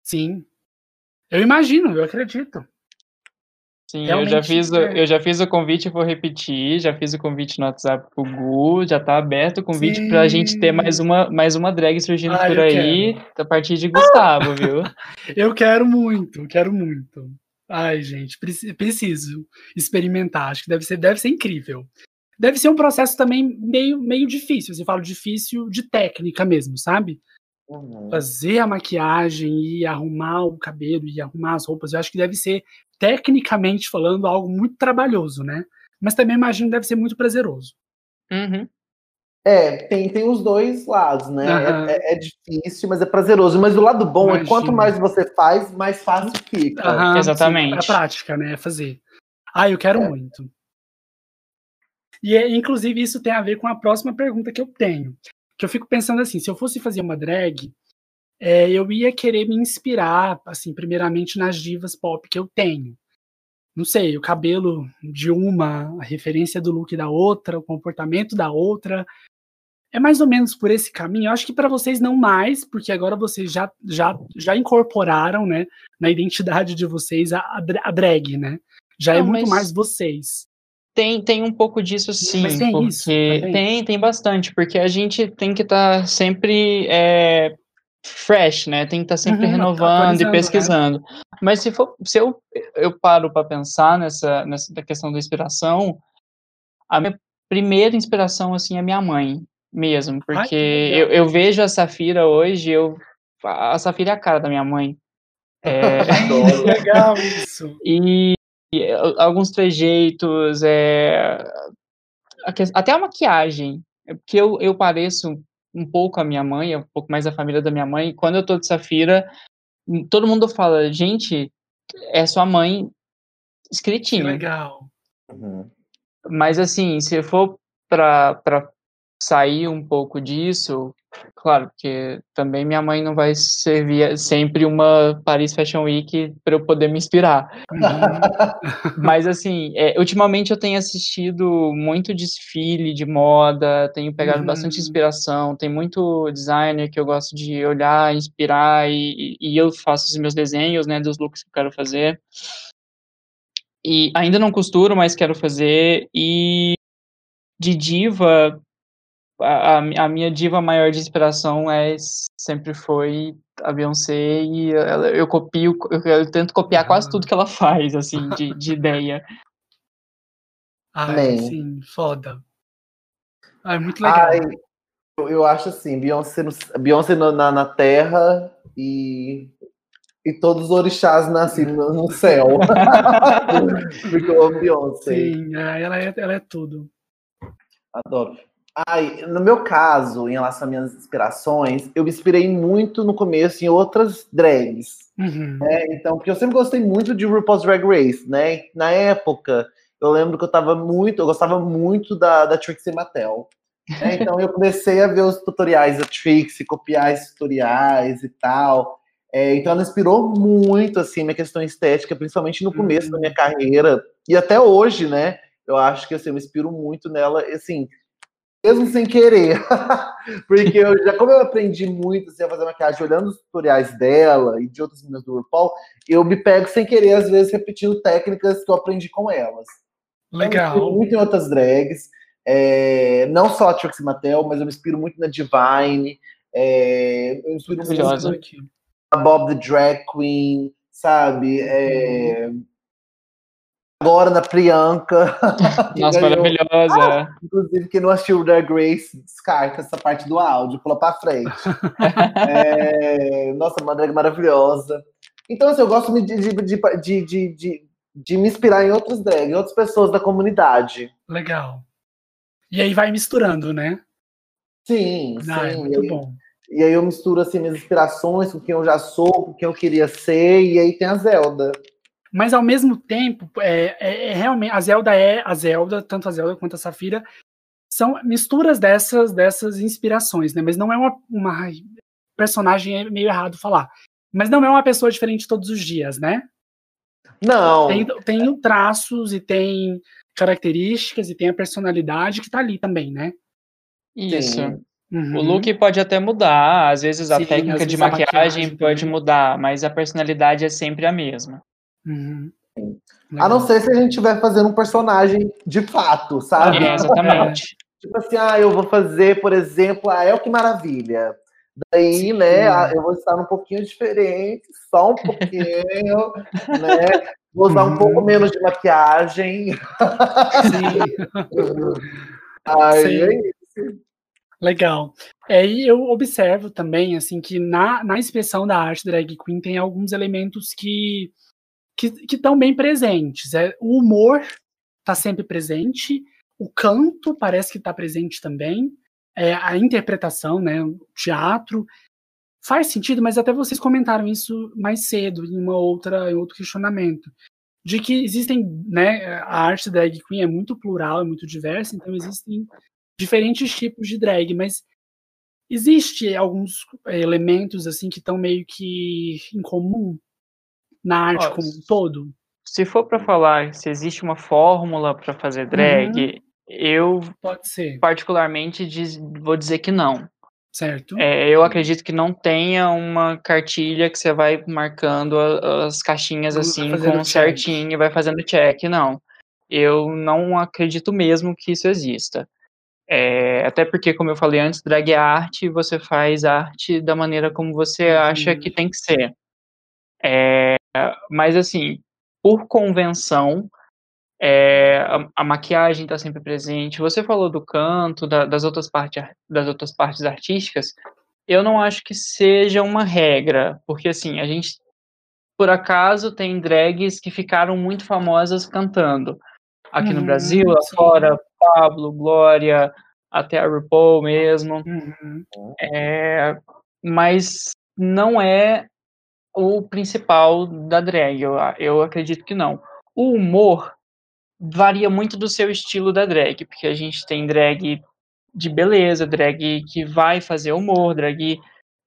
Sim, eu imagino, eu acredito. Sim, eu já, fiz o, é. eu já fiz o convite, vou repetir, já fiz o convite no WhatsApp pro Gu, já tá aberto o convite Sim. pra gente ter mais uma, mais uma drag surgindo ah, por aí, quero. a partir de Gustavo, viu? Eu quero muito, quero muito. Ai, gente, preciso experimentar, acho que deve ser, deve ser incrível. Deve ser um processo também meio, meio difícil, você fala difícil de técnica mesmo, sabe? Uhum. Fazer a maquiagem e arrumar o cabelo e arrumar as roupas, eu acho que deve ser, tecnicamente falando, algo muito trabalhoso, né? Mas também imagino que deve ser muito prazeroso. Uhum. É, tem, tem os dois lados, né? Uhum. É, é, é, difícil, mas é prazeroso. Mas o lado bom Imagina. é quanto mais você faz, mais fácil fica. Uhum, Exatamente. É prática, né? Fazer. Ah, eu quero é. muito. E, inclusive, isso tem a ver com a próxima pergunta que eu tenho que eu fico pensando assim, se eu fosse fazer uma drag, é, eu ia querer me inspirar, assim, primeiramente nas divas pop que eu tenho. Não sei, o cabelo de uma, a referência do look da outra, o comportamento da outra. é mais ou menos por esse caminho. Eu acho que para vocês não mais, porque agora vocês já, já, já incorporaram, né, na identidade de vocês a, a drag, né? Já é não, é muito mais vocês. Tem, tem um pouco disso sim, mas tem porque isso, tem, tem bastante, porque a gente tem que estar tá sempre é, fresh, né? Tem que estar tá sempre uhum, renovando e né? pesquisando. Né? Mas se for, se eu, eu paro para pensar nessa, nessa questão da inspiração, a minha primeira inspiração assim é minha mãe mesmo, porque Ai, eu, eu vejo a Safira hoje, eu a Safira é a cara da minha mãe. É... legal isso. E, e alguns trejeitos, é... até a maquiagem, é porque eu, eu pareço um pouco a minha mãe, um pouco mais a família da minha mãe. Quando eu tô de Safira, todo mundo fala, gente, é sua mãe escritinho. Que legal. Uhum. Mas assim, se for para sair um pouco disso, claro, porque também minha mãe não vai servir sempre uma Paris Fashion Week para eu poder me inspirar. Uhum. Mas assim, é, ultimamente eu tenho assistido muito desfile de moda, tenho pegado uhum. bastante inspiração, tem muito designer que eu gosto de olhar, inspirar e, e eu faço os meus desenhos, né, dos looks que eu quero fazer. E ainda não costuro, mas quero fazer. E de diva, a, a, minha diva maior de inspiração é sempre foi a Beyoncé e ela, eu copio, eu, eu, tento copiar quase tudo que ela faz, assim, de, de ideia. Ai, sim, foda. Ai, muito legal. Ai, eu, eu acho assim, Beyoncé, no, Beyoncé na, na Terra e e todos os orixás nascem no, no céu. Porque eu amo Beyoncé. Sim, é, ela é, ela é tudo. Adoro. Ai, no meu caso, em relação às minhas inspirações, eu me inspirei muito no começo em outras drags. Uhum. Né? Então, porque eu sempre gostei muito de RuPaul's Drag Race, né? Na época, eu lembro que eu tava muito, eu gostava muito da, da Trixie Mattel. Né? Então eu comecei a ver os tutoriais da Trixie, copiar esses tutoriais e tal. É, então ela inspirou muito assim minha questão estética, principalmente no começo uhum. da minha carreira e até hoje, né? Eu acho que assim, eu me inspiro muito nela, assim, mesmo sem querer. Porque eu já, como eu aprendi muito assim, a fazer maquiagem olhando os tutoriais dela e de outras meninas do RuPaul, eu me pego sem querer, às vezes, repetindo técnicas que eu aprendi com elas. Legal. Eu me muito em outras drags. É, não só a Trixie Mattel, mas eu me inspiro muito na Divine. É, eu me inspiro muito na Bob the Drag Queen, sabe? É, agora na Priyanka. Nossa, maravilhosa. Ah, inclusive, quem não assistiu Drag Grace, descarta essa parte do áudio, pula pra frente. é, nossa, uma drag maravilhosa. Então, assim, eu gosto de, de, de, de, de, de me inspirar em outras drags, em outras pessoas da comunidade. Legal. E aí vai misturando, né? Sim, ah, sim. É muito e aí, bom. E aí eu misturo assim minhas inspirações com quem eu já sou, com quem eu queria ser, e aí tem a Zelda. Mas ao mesmo tempo, é, é, é, realmente a Zelda é a Zelda, tanto a Zelda quanto a Safira são misturas dessas dessas inspirações, né? Mas não é uma, uma personagem é meio errado falar. Mas não é uma pessoa diferente todos os dias, né? Não. Tem, tem traços e tem características e tem a personalidade que tá ali também, né? Isso. Uhum. O look pode até mudar, às vezes a Sim, técnica de maquiagem, maquiagem pode também. mudar, mas a personalidade é sempre a mesma. Uhum. A não ser se a gente estiver fazendo um personagem de fato, sabe? É, exatamente. tipo assim, ah, eu vou fazer, por exemplo, a El Que Maravilha. Daí, Sim. né, eu vou estar um pouquinho diferente, só um pouquinho, né? Vou usar um pouco uhum. menos de maquiagem. Sim. Ai, Sim. é isso. Legal. É, e eu observo também, assim, que na, na inspeção da arte drag queen tem alguns elementos que que estão bem presentes. É, o humor está sempre presente, o canto parece que está presente também, é, a interpretação, né, o teatro. Faz sentido, mas até vocês comentaram isso mais cedo, em uma outra, em outro questionamento. De que existem, né, a arte drag queen é muito plural, é muito diversa, então existem diferentes tipos de drag, mas existe alguns elementos assim que estão meio que em comum na arte Ó, como um todo? Se for para falar se existe uma fórmula para fazer drag, uhum. Eu, particularmente, diz- vou dizer que não. Certo? É, eu acredito que não tenha uma cartilha que você vai marcando a- as caixinhas assim com check. certinho e vai fazendo check, não. Eu não acredito mesmo que isso exista. É, até porque, como eu falei antes, drag é arte e você faz arte da maneira como você acha Uhum. que tem que ser. É, mas assim, por convenção, é, a, a maquiagem está sempre presente. Você falou do canto, da- das, outras parte, ar- das outras partes artísticas. Eu não acho que seja uma regra, porque assim, a gente, por acaso, tem drags que ficaram muito famosas cantando. Aqui no Uhum, Brasil, lá sim. fora, Pablo, Glória, até a RuPaul mesmo. Uhum. É, mas não é o principal da drag, eu, eu acredito que não. O humor varia muito do seu estilo da drag, porque a gente tem drag de beleza, drag que vai fazer humor, drag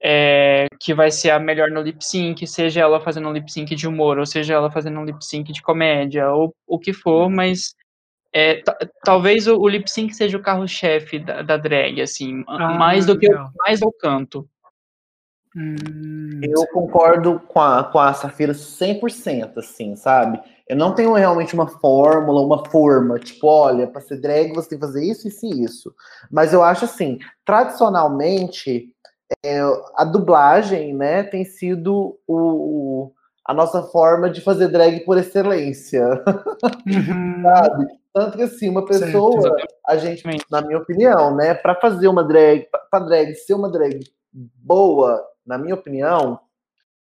é, que vai ser a melhor no lip sync, seja ela fazendo um lip sync de humor, ou seja ela fazendo um lip sync de comédia, ou o que for, mas é, ta- talvez o, o lip sync seja o carro-chefe da, da drag, assim, Ah, mais do que o, mais ao canto. Hum, Eu concordo com a, com a Safira 100%, assim, sabe? Eu não tenho realmente uma fórmula, uma forma, tipo, olha, para ser drag você tem que fazer isso, isso e isso. Mas eu acho assim, tradicionalmente, é, a dublagem, né, tem sido o, o- a nossa forma de fazer drag por excelência, uhum. sabe? Tanto que assim, uma pessoa, a gente, na minha opinião, né, para fazer uma drag, para drag ser uma drag boa, na minha opinião,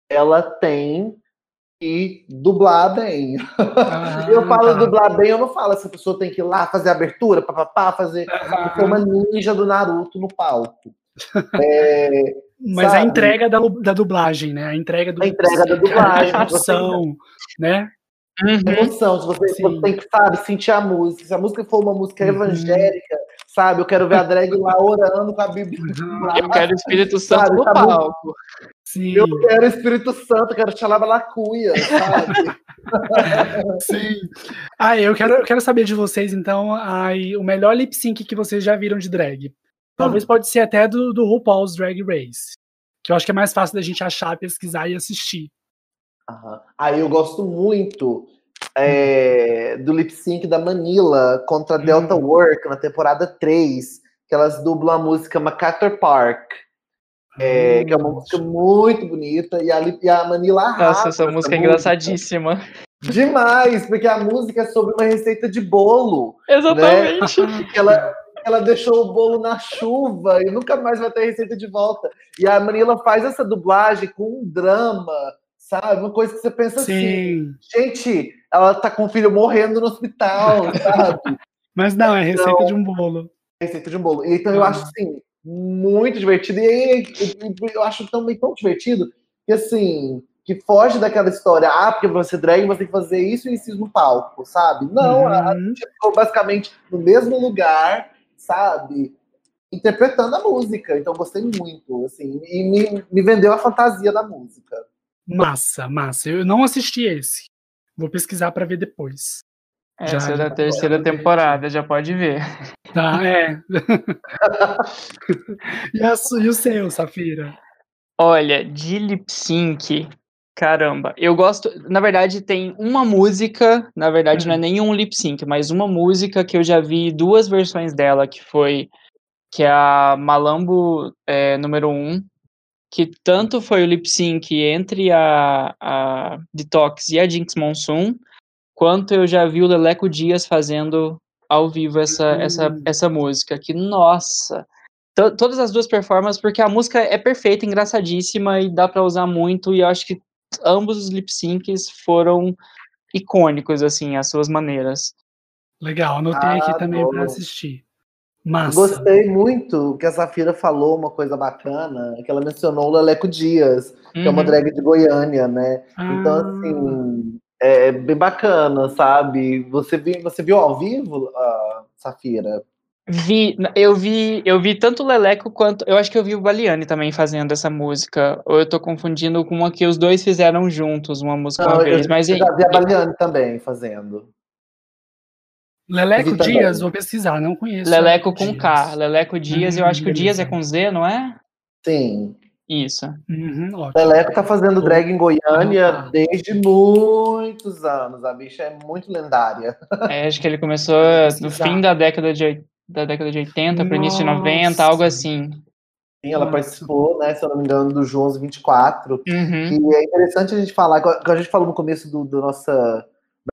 ela tem que dublar bem. Ah, eu falo tá. dublar bem, eu não falo essa pessoa tem que ir lá fazer abertura, papapá, fazer ser uma ninja do Naruto no palco. É, Mas a sabe? entrega da, da dublagem, né? A entrega do A entrega da dublagem, a emoção, né? Uhum. emoção, se você, você tem que, sabe, sentir a música. Se a música for uma música Uhum. evangélica, sabe, eu quero ver a drag lá orando com a Bíblia. Eu quero o Espírito Santo Sabe, no tá muito- palco. Sim, Eu quero o Espírito Santo, eu quero Xalabalacuia, sabe? sim. Ah, eu quero, eu quero saber de vocês, então, ai, o melhor lip sync que vocês já viram de drag. Talvez pode ser até do, do RuPaul's Drag Race. Que eu acho que é mais fácil da gente achar, pesquisar e assistir. Aham. Aí eu gosto muito é, do lip sync da Manila contra a Delta Hum. Work na temporada 3, que elas dublam a música MacArthur Park, é, que é uma Hum, música muito bonita, e a, e a Manila arrasa Nossa, essa nessa música é engraçadíssima. Demais, porque a música é sobre uma receita de bolo. Exatamente. que ela, ela deixou o bolo na chuva e nunca mais vai ter receita de volta. E a Manila faz essa dublagem com um drama, sabe? Uma coisa que você pensa assim, Sim. gente, ela tá com o filho morrendo no hospital, sabe? Mas não, é receita de um bolo. receita de um bolo. Então eu Uhum. acho assim muito divertido e aí, eu acho também tão divertido que assim que foge daquela história, ah, porque você drag você tem que fazer isso e isso no palco, sabe? Não, a a Uhum. gente ficou basicamente no mesmo lugar, sabe? Interpretando a música. Então gostei muito, assim, e me, me vendeu a fantasia da música. Massa, massa. Eu não assisti esse. Vou pesquisar pra ver depois. Já- Essa é da terceira temporada, já pode ver. Tá, é. e, a e o seu, Safira? Olha, de lip sync, caramba, eu gosto. Na verdade, tem uma música, na verdade, não é nenhum lip sync, mas uma música que eu já vi duas versões dela, que foi que é a Malambo é, número 1, um, que tanto foi o lip sync entre a, a Detox e a Jinx Monsoon, quanto eu já vi o Leleco Dias fazendo ao vivo essa, essa, Hum. essa música, que nossa, to- todas as duas performances, porque a música é perfeita, engraçadíssima e dá pra usar muito, e eu acho que ambos os lip syncs foram icônicos, assim, as suas maneiras. Legal, anotei Ah, aqui também pra assistir. Massa. Gostei muito que a Safira falou uma coisa bacana, que ela mencionou o Leleco Dias, que é uma Uhum. drag de Goiânia, né? Então, Ah, assim, é bem bacana, sabe? Você viu, você viu ao vivo, a Safira? Vi, eu vi, eu vi tanto o Leleco quanto. Eu acho que eu vi o Baliani também fazendo essa música. Ou eu tô confundindo com uma que os dois fizeram juntos, uma música Não, uma eu, vez. Mas eu já vi a Baliane também fazendo. Leleco também. Dias, vou pesquisar, não conheço. Leleco com Dias. K. Leleco Dias, eu Hum, acho que o Dias é com Z, não é? Sim. Isso. Uhum. Leleco tá fazendo drag em Goiânia Ah. desde muitos anos. A bicha é muito lendária. É, acho que ele começou no fim da década de, da década de 80 para o início de Nossa. 90, algo assim. Sim, ela Nossa. participou, né, se eu não me engano, do João 24. Uhum. E é interessante a gente falar, igual a gente falou no começo do, do nossa,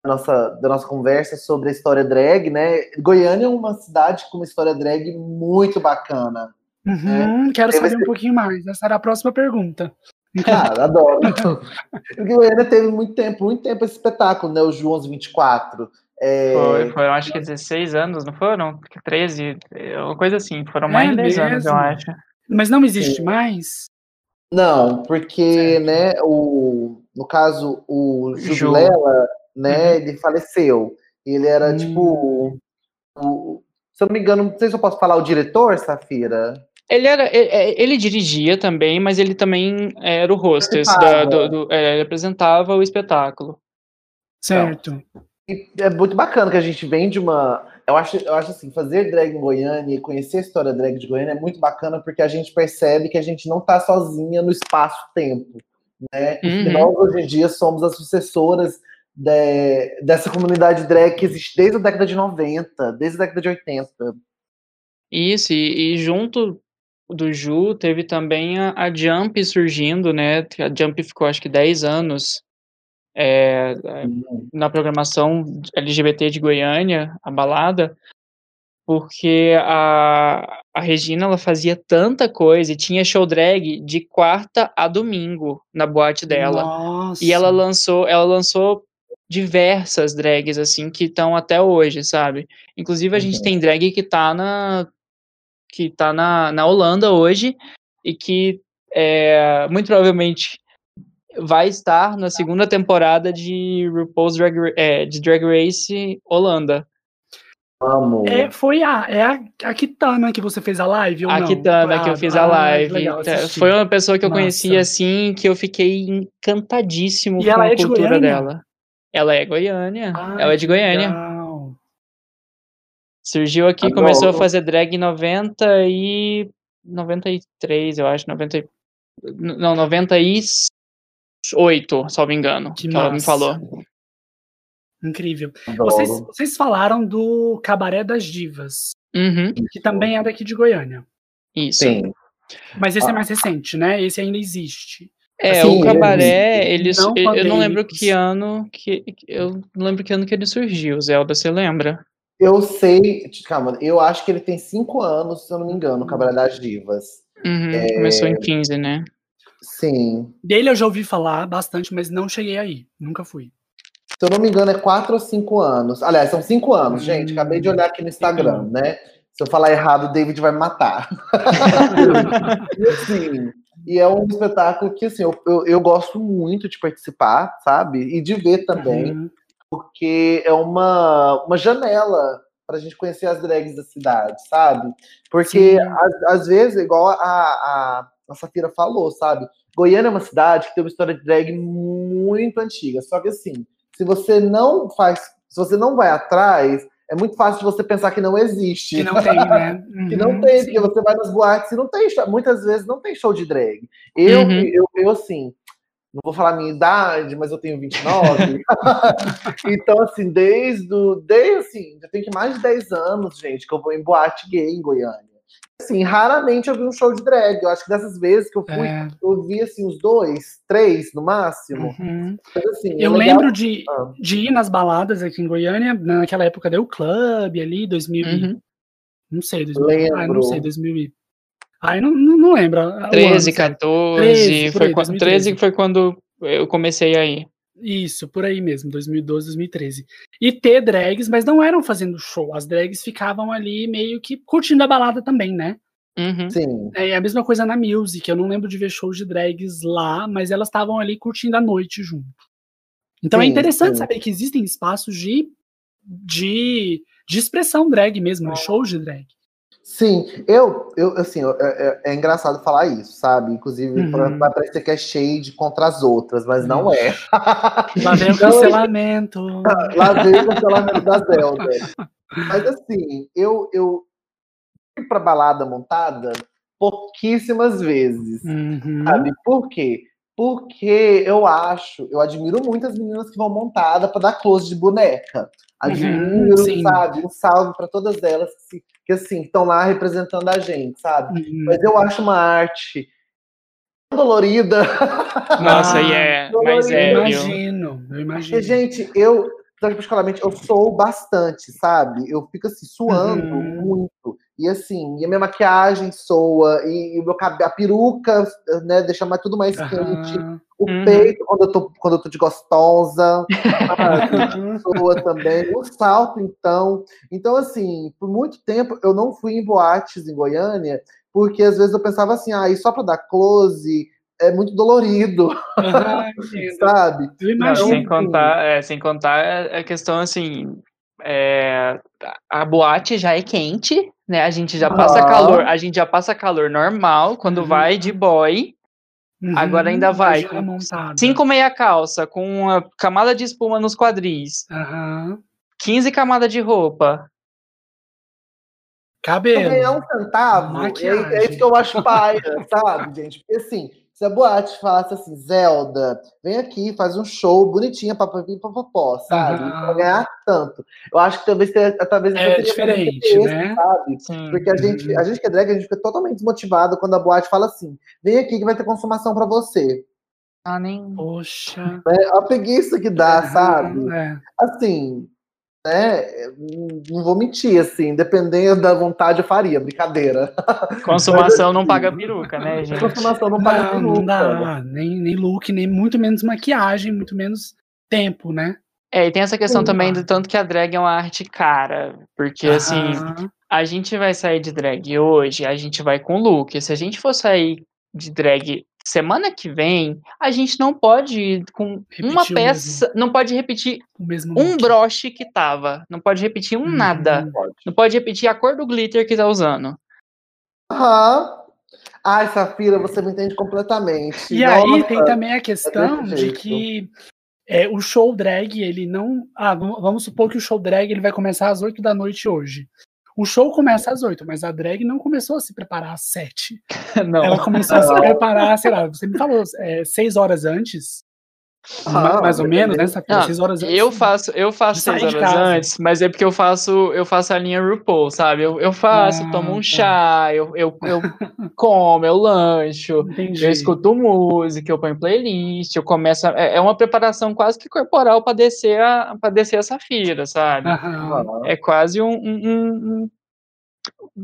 da, nossa, da nossa conversa sobre a história drag, né? Goiânia é uma cidade com uma história drag muito bacana. Uhum, quero Teve saber um pouquinho mais. Essa era a próxima pergunta. Cara, adoro. Porque Goiânia teve muito tempo, muito tempo esse espetáculo, né? O João 24. É, Foi, foram acho que 16 anos, não foram? Porque 13, é uma coisa assim. Foram É mais de 10 anos, eu mesmo? acho. Mas não existe Sim. mais? Não, porque, Certo. né, o, no caso, o Ju. Jubilela, né, ele faleceu. Ele era, Hum. tipo, o- se eu não me engano, não sei se eu posso falar o diretor, Safira. Ele era, ele, ele dirigia também, mas ele também era o hostess, da, do, do- é, ele apresentava o espetáculo. Certo. E é muito bacana que a gente vem de uma. Eu acho, eu acho assim, fazer drag em Goiânia e conhecer a história drag de Goiânia é muito bacana porque a gente percebe que a gente não tá sozinha no espaço-tempo. Né? Uhum. Nós, hoje em dia, somos as sucessoras de- dessa comunidade drag que existe desde a década de 90, desde a década de 80. Isso, e, e junto do Ju teve também a, a Jump surgindo, né? A Jump ficou acho que 10 anos é, é, na programação LGBT de Goiânia, a balada, porque a, a Regina ela fazia tanta coisa e tinha show drag de quarta a domingo na boate dela. Nossa. E ela lançou, ela lançou diversas drags assim que estão até hoje, sabe? Inclusive a gente Uhum. tem drag que tá na que tá na, na Holanda hoje e que é, muito provavelmente vai estar na segunda temporada de RuPaul's Drag, Ra- é, de Drag Race Holanda. Amo. É, foi a, é a, a Kitana que você fez a live ou a não? Kitana, que eu Ah, fiz ah, a que live. legal, tá. Foi uma pessoa que eu Massa. conheci assim, que eu fiquei encantadíssimo E com ela a é de cultura Goiânia? dela. Ela é Goiânia. Ai, ela é de Goiânia. legal. Surgiu aqui, Adoro. começou a fazer drag em 90 e 93, eu acho, 90 e- não, 98, salvo engano, Que que, ela me falou. Incrível. Vocês, vocês falaram do Cabaré das Divas, Uhum, que também é daqui de Goiânia. isso. Sim. Mas esse é Ah. mais recente, né? Esse ainda existe. É, Assim, o cabaré, ele, não eu- eu não lembro que ano que eu não lembro que ano que ele surgiu, Zelda, você lembra? Eu sei, calma, eu acho que ele tem cinco anos, se eu não me engano, o Cabaré das Divas. Uhum, É. Começou em 15, né? Sim. Dele eu já ouvi falar bastante, mas não cheguei aí. Nunca fui. Se eu não me engano, é quatro ou cinco anos. Aliás, são cinco anos, Hum. gente. Acabei de olhar aqui no Instagram, né? Se eu falar errado, o David vai me matar. e assim, e é um espetáculo que assim, eu, eu, eu gosto muito de participar, sabe? E de ver também, Uhum. porque é uma, uma janela pra gente conhecer as drags da cidade, sabe? Porque às vezes, igual a, a, a Safira falou, sabe? Goiânia é uma cidade que tem uma história de drag muito antiga. Só que assim, se você não faz, se você não vai atrás, é muito fácil de você pensar que não existe. Que não tem, né? Que não Uhum, tem, sim. porque você vai nas boates e não tem show, muitas vezes não tem show de drag. Eu, Uhum. eu, eu, assim, não vou falar a minha idade, mas eu tenho 29. então, assim, desde, desde assim, já tem que mais de 10 anos, gente, que eu vou em boate gay em Goiânia. Assim, raramente eu vi um show de drag. Eu acho que dessas vezes que eu fui, É, eu vi assim, uns dois, três no máximo. uhum. Mas, assim, é Eu legal- lembro de, Ah. de ir nas baladas aqui em Goiânia, naquela época deu clube ali, 2000, e- Uhum. não sei, 2000, ah, não Lembro. sei, 2000 e... Ai, não, não, não lembro. o ano 13, certo. 14, 13, por foi aí, quan- 2013. 13 que foi quando eu comecei aí. Isso, por aí mesmo, 2012, 2013. E ter drags, mas não eram fazendo show, as drags ficavam ali meio que curtindo a balada também, né? Uhum. Sim, É a mesma coisa na Music, eu não lembro de ver shows de drags lá, mas elas estavam ali curtindo a noite junto. Então é Sim, interessante sim. saber que existem espaços de, de, de expressão drag mesmo, né? shows de drag. Sim, eu, eu assim, eu- é, é- é engraçado falar isso, sabe? Inclusive, Uhum. vai parecer que é shade contra as outras, mas não é. Lá vem o Então, cancelamento. Lá veio o cancelamento da Zelda. Mas assim, eu, eu fui pra balada montada pouquíssimas vezes. Uhum. Sabe? Por quê? Porque eu acho, eu admiro muito as meninas que vão montada para dar close de boneca. Admiro, sim. sabe? Um salve para todas elas que, que assim, estão lá representando a gente, sabe? Uhum. Mas eu acho uma arte dolorida. Nossa, Ah, e é, eu mas é, eu imagino, eu Porque, imagino. gente, eu, particularmente, eu sou bastante, sabe? Eu fico assim, suando Uhum. muito. E assim, e a minha maquiagem soa, e, e o meu cabelo, a peruca, né, deixa mais, tudo mais quente. Aham. O Uhum. peito, quando eu, tô, quando eu tô de gostosa, soa também. O salto, então. Então, assim, por muito tempo eu não fui em boates em Goiânia, porque às vezes eu pensava assim, ah, e só pra dar close é muito dolorido, entendo. sabe? Não, sem contar, é, sem contar a questão assim, é, a boate já é quente, né? A gente já passa Aham. calor, a gente já passa calor normal quando Uhum. vai de boy. Uhum, Agora ainda vai com montada. Cinco meia calça com uma camada de espuma nos quadris, Aham. 15 camadas de roupa. Ganhar Cabelo. um centavo, é, é isso que eu acho paia, sabe, gente? Porque assim, se a boate falasse assim, Zelda, vem aqui, faz um show bonitinha, papapim, papapó, sabe? Aham. Pra ganhar tanto. Eu acho que talvez, ter- talvez É diferente, né? sabe? Sim. Porque a gente, a gente que é drag, a gente fica totalmente desmotivado quando a boate fala assim: vem aqui que vai ter consumação pra você. Ah, nem. Poxa. É a preguiça que dá, Aham, sabe? é. Assim, né? Não vou mentir, assim, dependendo da vontade eu faria, brincadeira. Consumação não paga peruca, né, gente? consumação não paga Não, não peruca. dá. Nem, nem look, nem muito menos maquiagem, muito menos tempo, né? É, e tem essa questão Sim. também do tanto que a drag é uma arte cara. Porque, assim, a gente vai sair de drag hoje, a gente vai com look. Se a gente for sair de drag semana que vem, a gente não pode ir com Repetir uma peça, não pode repetir O mesmo um look. broche que tava, não pode repetir um Uhum. nada, não pode repetir a cor do glitter que tá usando. Aham. Ai, Safira, você me entende completamente. E aí Nossa. tem também a questão desse de que é, o show drag, ele não. Ah, vamos vamos supor que o show drag ele vai começar às 8 da noite hoje. O show começa às 8, mas a drag não começou a se preparar às 7. não. Ela começou a se preparar, sei lá, você me falou, é, 6 horas antes. Ah, ma- mais ou menos, né? Não, 6 horas antes. Eu faço, eu faço sair seis horas antes, mas é porque eu faço, eu faço a linha RuPaul, sabe? Eu, eu faço, Ah, tomo um tá. chá, eu, eu, eu como, eu lancho, Entendi. eu escuto música, eu ponho playlist, eu começo. a- é, é uma preparação quase que corporal para descer a, para descer a Safira, sabe? Aham. É quase um, um- um-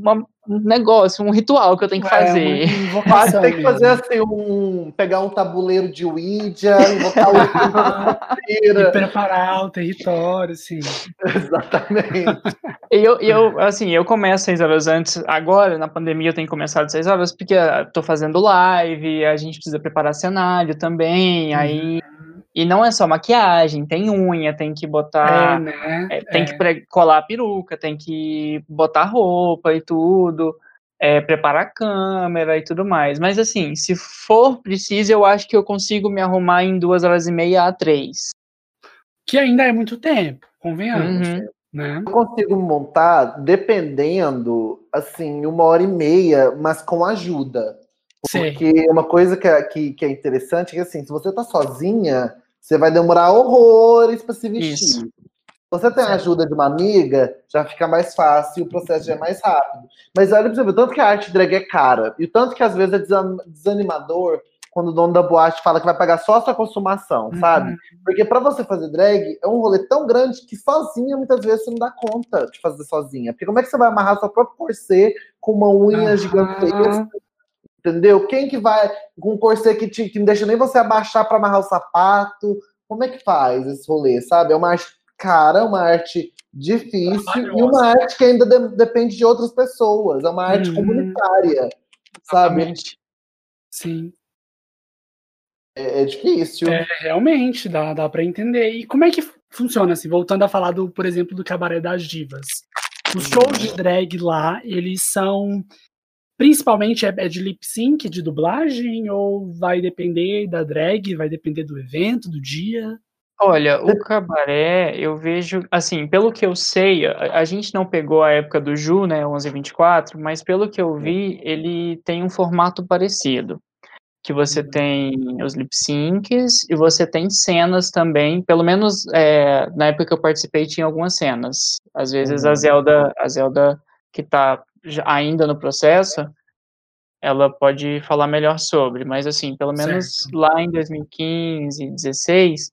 uma- um negócio, um ritual que eu tenho que É, fazer. invocação tem que fazer assim, um. Pegar um tabuleiro de Ouija, invocar o E preparar o território, assim. Exatamente. E eu, e eu, assim, eu começo seis horas antes. Agora, na pandemia, eu tenho começado seis horas, porque eu tô fazendo live, a gente precisa preparar cenário também, aí. E não é só maquiagem, tem unha, tem que É, botar. né? é, tem É. que colar a peruca, tem que botar roupa e tudo, é, preparar a câmera e tudo mais. Mas assim, se for preciso, eu acho que eu consigo me arrumar em duas horas e meia a três. Que ainda é muito tempo, convenhamos, Uhum. né? Eu consigo montar, dependendo, assim, uma hora e meia, mas com ajuda. Porque uma coisa que é, que, que é interessante é que, assim, se você tá sozinha, você vai demorar horrores para se vestir. Isso. Se você tem a ajuda de uma amiga, já fica mais fácil e o processo já é mais rápido. Mas olha pra você ver, o tanto que a arte drag é cara, e o tanto que às vezes é desan- desanimador quando o dono da boate fala que vai pagar só a sua consumação, sabe? Uhum. Porque pra você fazer drag é um rolê tão grande que sozinha muitas vezes você não dá conta de fazer sozinha. Porque como é que você vai amarrar seu próprio corset com uma unha Aham. gigantesca? Entendeu? Quem que vai com um corset que, te, que não deixa nem você abaixar pra amarrar o sapato? Como é que faz esse rolê, sabe? É uma arte cara, uma arte difícil e uma arte que ainda de- depende de outras pessoas. É uma arte Uhum. comunitária, sabe? Exatamente. Sim. É, é difícil. É, realmente, dá, dá para entender. E como é que funciona, assim, voltando a falar, do, por exemplo, do Cabaré das Divas? Os shows de drag lá, eles são. Principalmente é, é de lip sync, de dublagem, ou vai depender da drag, vai depender do evento, do dia? Olha, o cabaré, eu vejo, assim, pelo que eu sei, a, a gente não pegou a época do Ju, né, 1124, mas pelo que eu vi, ele tem um formato parecido. Que você Uhum. tem os lip syncs e você tem cenas também, pelo menos é, na época que eu participei tinha algumas cenas. Às vezes a Uhum. Zelda, a Zelda que tá ainda no processo, ela pode falar melhor sobre, mas assim, pelo menos Certo. lá em 2015, 16,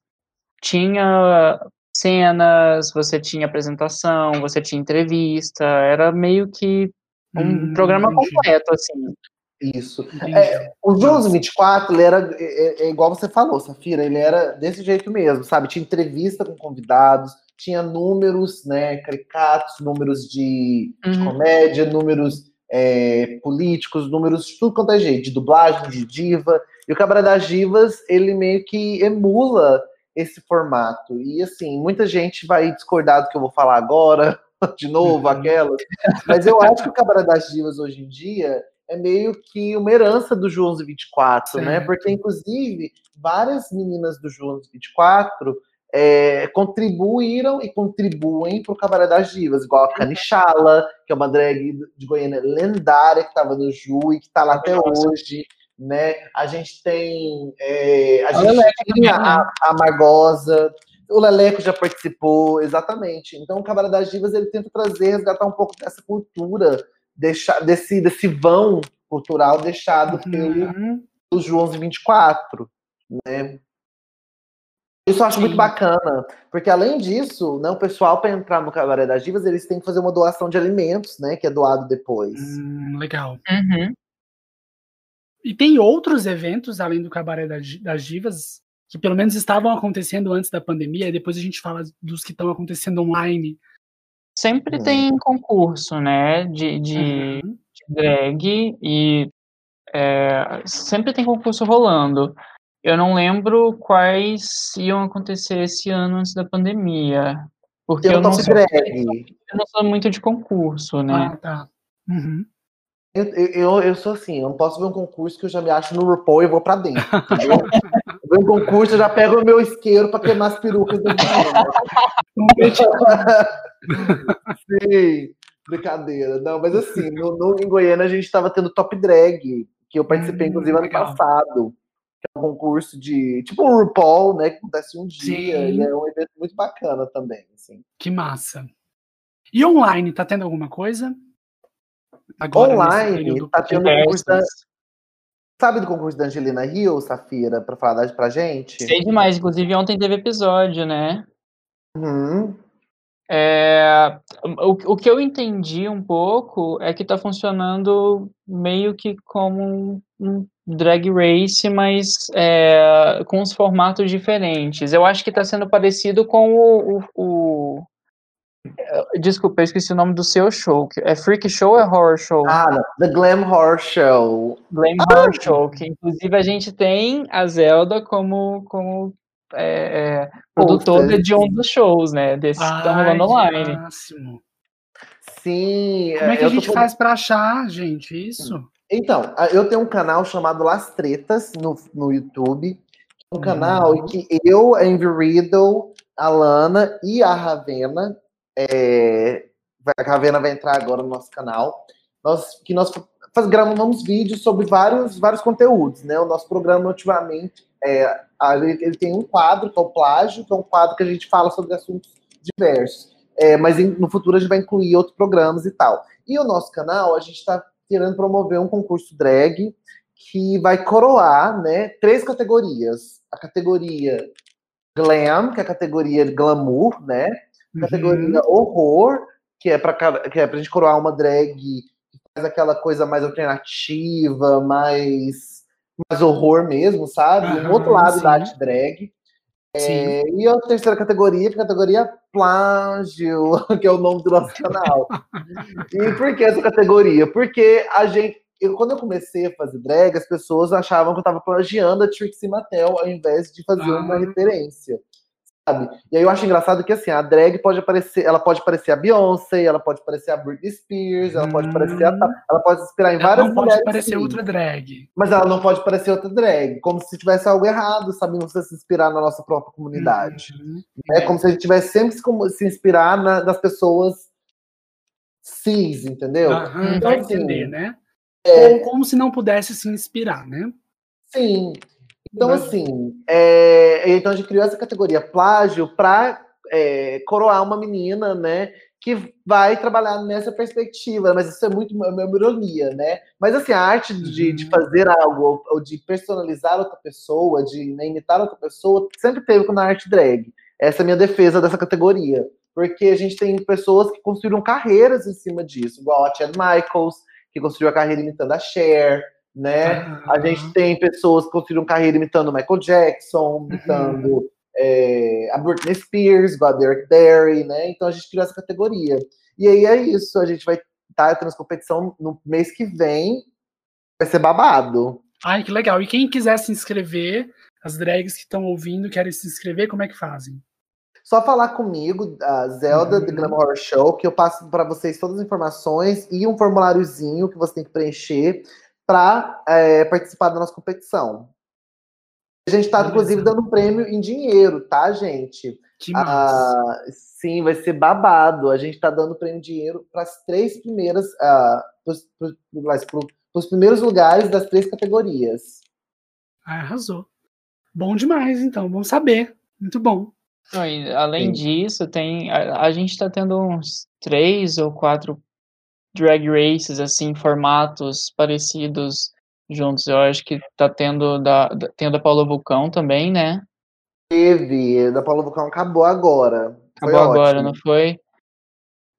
tinha cenas, você tinha apresentação, você tinha entrevista, era meio que um Hum, programa entendi. completo, assim. Isso. É, o Jones 24, ele era é, é igual você falou, Safira, ele era desse jeito mesmo, sabe? Tinha entrevista com convidados, tinha números, né, caricatos, números de, de Uhum. comédia, números é, políticos, números de tudo quanto é jeito, de dublagem, de diva. E o Cabaré das Divas, ele meio que emula esse formato. E assim, muita gente vai discordar do que eu vou falar agora, de novo, Uhum. aquelas. Mas eu acho que o Cabaré das Divas hoje em dia é meio que uma herança do João 24, né? Certo. Porque, inclusive, várias meninas do João 24 é, contribuíram e contribuem para o Cabaré das Divas, igual a Canichala, que é uma drag de Goiânia lendária, que estava no Ju e que está lá até Nossa. hoje. Né? A gente tem. é, a gente tinha né? a, a Margosa, o Leleco já participou, exatamente. Então, o Cabaré das Divas ele tenta trazer, resgatar um pouco dessa cultura, deixar, desse, desse vão cultural deixado pelo Uhum. os João 24, né? Isso eu acho muito Sim. bacana, porque além disso, né, o pessoal para entrar no Cabaré das Divas, eles têm que fazer uma doação de alimentos, né, que é doado depois. Hum, legal. Uhum. E tem outros eventos, além do Cabaré das Divas, que pelo menos estavam acontecendo antes da pandemia, e depois a gente fala dos que estão acontecendo online. Sempre Hum. tem concurso, né, de, de, Uhum. de drag e é, sempre tem concurso rolando. Eu não lembro quais iam acontecer esse ano antes da pandemia, porque eu o não, Top sou, Drag. eu não sou muito de concurso, né? Ah, tá. Uhum. Eu, eu, eu sou assim, eu não posso ver um concurso que eu já me acho no RuPaul e vou pra dentro. Eu um concurso, eu já pego o meu isqueiro pra queimar as perucas meninas. Sim, brincadeira. Não, mas assim, no, no- em Goiânia a gente estava tendo Top Drag, que eu participei, Hum, inclusive, ano legal. passado. Que é um concurso de. Tipo um RuPaul, né? Que acontece um dia. Sim. E é um evento muito bacana também. Assim. Que massa. E online, tá tendo alguma coisa? Agora, Online, tá tendo concurso da. Sabe do concurso da Angelina Hill, Safira, pra falar pra gente? Sei demais, inclusive ontem teve episódio, né? Uhum. É, o, o que eu entendi um pouco é que tá funcionando meio que como um, um drag race, mas é, com os formatos diferentes. Eu acho que tá sendo parecido com o, o- o- é, Desculpa, eu esqueci o nome do seu show. É Freak Show ou é Horror Show? Ah. The Glam Horror Show. Glam Horror Show, que inclusive a gente tem a Zelda como, como é, é, produtora de um dos shows, né? Desses que estão Ai, rolando online. máximo. Sim. Como é que a eu tô gente com- faz pra achar, gente, isso? Então, eu tenho um canal chamado Las Tretas no, no YouTube. Um Uhum. canal em que eu, a Envy Riddle, a Lana e a Ravena, é, a Ravena vai entrar agora no nosso canal, nós, que nós faz, gravamos vídeos sobre vários, vários conteúdos, né? O nosso programa, ultimamente, é, ele tem um quadro, que é o Plágio, que é um quadro que a gente fala sobre assuntos diversos. É, mas em- no futuro a gente vai incluir outros programas e tal. E o nosso canal, a gente está querendo promover um concurso drag que vai coroar né, três categorias. A categoria Glam, que é a categoria glamour, né? Uhum. Categoria horror, que é para que é pra gente coroar uma drag que faz aquela coisa mais alternativa, mais, mais horror mesmo, sabe? um Aham, outro lado sim. da arte drag. É, e a terceira categoria, que é a categoria plágio, que é o nome do nosso canal. e por que essa categoria? Porque a gente, eu, quando eu comecei a fazer drag, as pessoas achavam que eu estava plagiando a Trixie Mattel ao invés de fazer uma Ah. referência. Sabe? E aí eu acho engraçado que assim, a drag pode aparecer, ela pode parecer a Beyoncé, ela pode parecer a Britney Spears, ela pode parecer a, Hum. ela pode se inspirar em Ela várias não pode parecer sim. outra drag. Mas ela não pode parecer outra drag, como se tivesse algo errado, sabe? Você se inspirar na nossa própria comunidade. Uhum. É como se a gente tivesse sempre se, se inspirar na- nas pessoas cis, entendeu? Aham, Então, vai assim, entender, né? é- Ou como se não pudesse se inspirar, né? Sim. Então, Mas- assim, é, então a gente criou essa categoria plágio para coroar uma menina, né? Que vai trabalhar nessa perspectiva, mas isso é muito uma, uma ironia, né? Mas assim, a arte de, de Uhum. fazer algo, ou, ou de personalizar outra pessoa, de né, imitar outra pessoa, sempre teve na arte drag. Essa é a minha defesa dessa categoria. Porque a gente tem pessoas que construíram carreiras em cima disso, igual a Chad Michaels, que construiu a carreira imitando a Cher, né? A Aham. gente tem pessoas que construíram carreira imitando Michael Jackson, imitando é, a Britney Spears, a Derek Barry, né? Então a gente criou essa categoria. E aí é isso, a gente vai estar tendo essa competição no mês que vem. Vai ser babado. Ai, que legal. E quem quiser se inscrever, as drags que estão ouvindo, querem se inscrever, como é que fazem? Só falar comigo, a Zelda Uhum. do Glamour Horror Show, que eu passo para vocês todas as informações e um formuláriozinho que você tem que preencher para participar da nossa competição. A gente está, inclusive, dando um prêmio em dinheiro, tá, gente? Que. Ah, sim, vai ser babado. A gente está dando prêmio em dinheiro para as três primeiras, ah, para os primeiros lugares das três categorias. Ah, arrasou. Bom demais, então. Bom saber. Muito bom. Não, além Sim. disso, tem a, a gente tá tendo uns três ou quatro drag races, assim, formatos parecidos juntos. Eu acho que tá tendo da, da, tem o da Paula Vulcão também, né? Teve, da Paula Vulcão acabou agora. Foi Acabou agora, ótimo. não foi?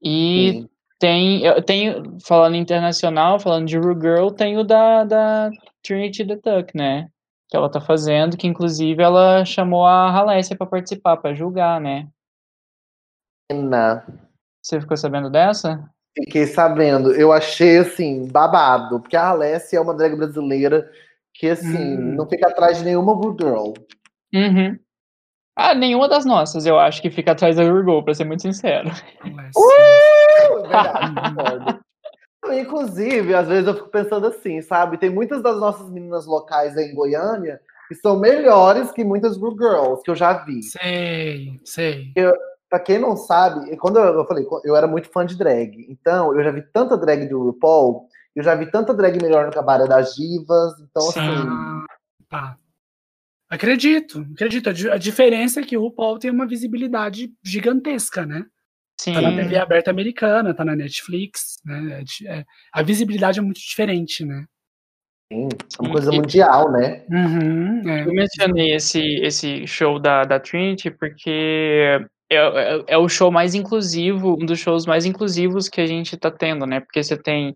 E Sim. tem, eu tenho, falando internacional, falando de Ru Girl, tem o da, da Trinity the Tuck, né? Que ela tá fazendo, que inclusive ela chamou a Halécia pra participar, pra julgar, né? Menina, Você ficou sabendo dessa? Fiquei sabendo. Eu achei, assim, babado. Porque a Alessia é uma drag brasileira que, assim, Hum. não fica atrás de nenhuma Blue Girl. Uhum. Ah, nenhuma das nossas, eu acho que fica atrás da Urgol, pra ser muito sincero. É verdade. Inclusive, às vezes eu fico pensando assim, sabe? Tem muitas das nossas meninas locais aí em Goiânia que são melhores que muitas Blue Girls que eu já vi. Sei, sei. Pra quem não sabe, quando eu, eu falei, eu era muito fã de drag. Então, eu já vi tanta drag do RuPaul, eu já vi tanta drag melhor no Cabaré das Divas. Então, Sim. assim, Ah, tá. Acredito, acredito. A di- A diferença é que o RuPaul tem uma visibilidade gigantesca, né? Sim. Tá na TV aberta americana, tá na Netflix, né? É é- a visibilidade é muito diferente, né? sim, é uma coisa e- mundial, né? Uhum, é. Eu mencionei esse, esse show da, da Trinity porque é, é, é o show mais inclusivo, um dos shows mais inclusivos que a gente tá tendo, né? Porque você tem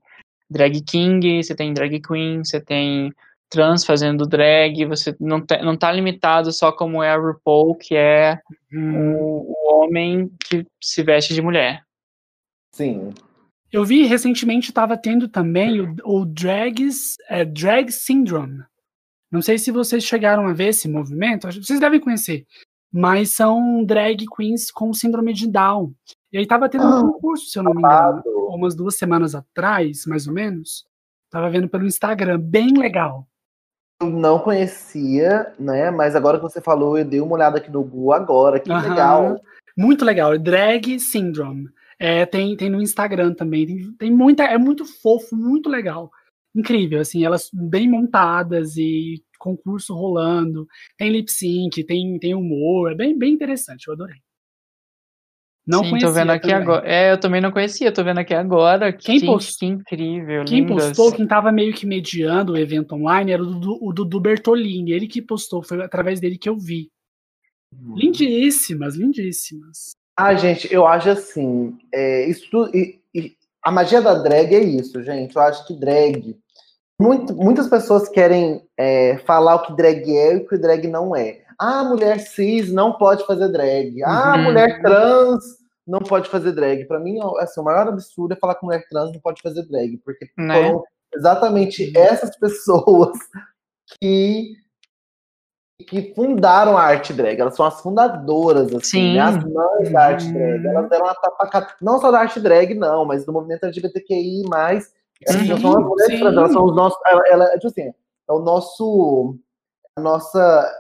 drag king, você tem drag queen, você tem trans fazendo drag, você não, te, não tá limitado só como é a RuPaul, que é Hum. o, o homem que se veste de mulher. Sim. Eu vi recentemente estava tendo também o, o Drags, é, Drag Syndrome. Não sei se vocês chegaram a ver esse movimento, vocês devem conhecer. Mas são drag queens com síndrome de Down. E aí estava tendo Ah, um concurso, se eu não me engano, umas duas semanas atrás, mais ou menos. Tava vendo pelo Instagram, bem legal. Eu não conhecia, né? Mas agora que você falou, eu dei uma olhada aqui no Google agora. Que Aham. legal. Muito legal, Drag Syndrome. É, tem, tem no Instagram também. Tem, tem muita, é muito fofo, muito legal. Incrível, assim, elas bem montadas e concurso rolando. Tem lip sync, tem, tem humor, é bem, bem interessante, eu adorei. Não Sim, conhecia tô vendo aqui também. agora. É, eu também não conhecia, tô vendo aqui agora. Quem Gente, post- que incrível, Quem lindas. postou, quem tava meio que mediando o evento online era o Dudu, o Dudu Bertolini. Ele que postou, foi através dele que eu vi. Lindíssimas, lindíssimas. Ah, gente, eu acho assim, é, isso tudo- e- e a magia da drag é isso, gente. Eu acho que drag, muito- muitas pessoas querem é, falar o que drag é e o que drag não é. Ah, mulher cis não pode fazer drag. Ah, Uhum. mulher trans não pode fazer drag. Pra mim, assim, o maior absurdo é falar que mulher trans não pode fazer drag, porque Né? foram exatamente Uhum. essas pessoas que que fundaram a arte drag. Elas são as fundadoras, assim, né? as mães da arte drag. Elas deram uma tapa não só da arte drag, não, mas do movimento LGBTQI+. Sim, são as mulheres trans, elas são os nossos... Ela, ela, tipo assim, é o nosso... A nossa